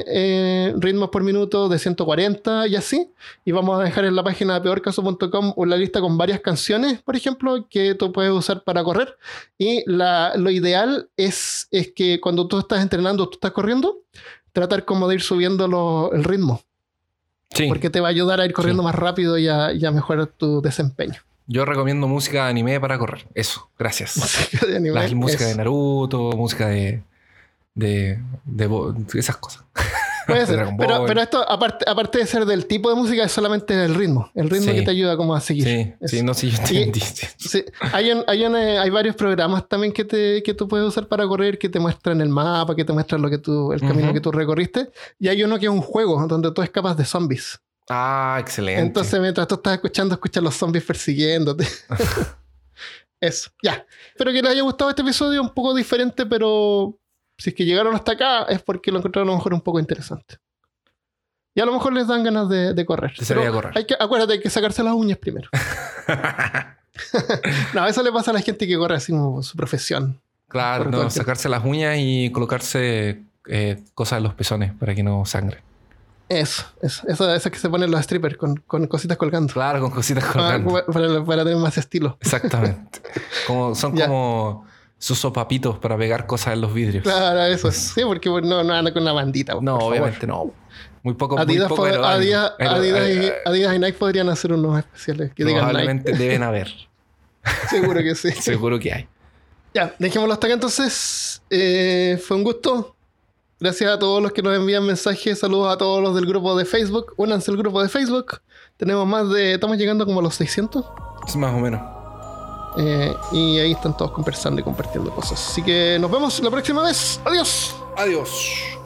eh, ritmos por minuto, de 140 y así. Y vamos a dejar en la página de peorcaso.com una lista con varias canciones, por ejemplo, que tú puedes usar para correr. Y lo ideal es, es que cuando tú estás entrenando, tú estás corriendo, tratar como de ir subiendo el ritmo. Sí. Porque te va a ayudar a ir corriendo más rápido y a, mejorar tu desempeño. Yo recomiendo música de anime para correr. Eso, gracias. Música de anime. La música de Naruto, música de, de, esas cosas. Puede ser. pero, pero, esto, aparte, aparte de ser del tipo de música, es solamente el ritmo. El ritmo que te ayuda como a seguir. Sí, sí no, sí, yo entendí. Sí, hay, hay, hay, varios programas también que, te, que tú puedes usar para correr, que te muestran el mapa, que te muestran lo que tú, el camino que tú recorriste. Y hay uno que es un juego donde tú escapas de zombies. Ah, excelente. Entonces, mientras tú estás escuchando, escuchas los zombies persiguiéndote. Eso, ya. Espero que les haya gustado este episodio, un poco diferente, pero si es que llegaron hasta acá es porque lo encontraron a lo mejor un poco interesante. Y a lo mejor les dan ganas de, correr. correr. Hay que, acuérdate, hay que sacarse las uñas primero. no, eso le pasa a la gente que corre así como su profesión. Claro, no, sacarse las uñas y colocarse eh, cosas en los pezones para que no sangre. Eso, eso, eso, eso que se ponen los strippers con, con cositas colgando. Claro, con cositas ah, colgando. para, para, tener más estilo. Exactamente. Como, son como sus sopapitos para pegar cosas en los vidrios. Claro, eso sí, porque no, no anda con una bandita. No, obviamente no. Muy poco, Adidas, muy poco Adidas, Adidas, y, Adidas, y, Nike podrían hacer unos especiales que Probablemente deben haber. Seguro que sí. Seguro que hay. Ya, dejémoslo hasta acá entonces. Eh, fue un gusto. Gracias a todos los que nos envían mensajes. Saludos a todos los del grupo de Facebook. Únanse al grupo de Facebook. Tenemos más de. Estamos llegando como a los 600. Más o menos. Eh, y ahí están todos conversando y compartiendo cosas. Así que nos vemos la próxima vez. Adiós. Adiós.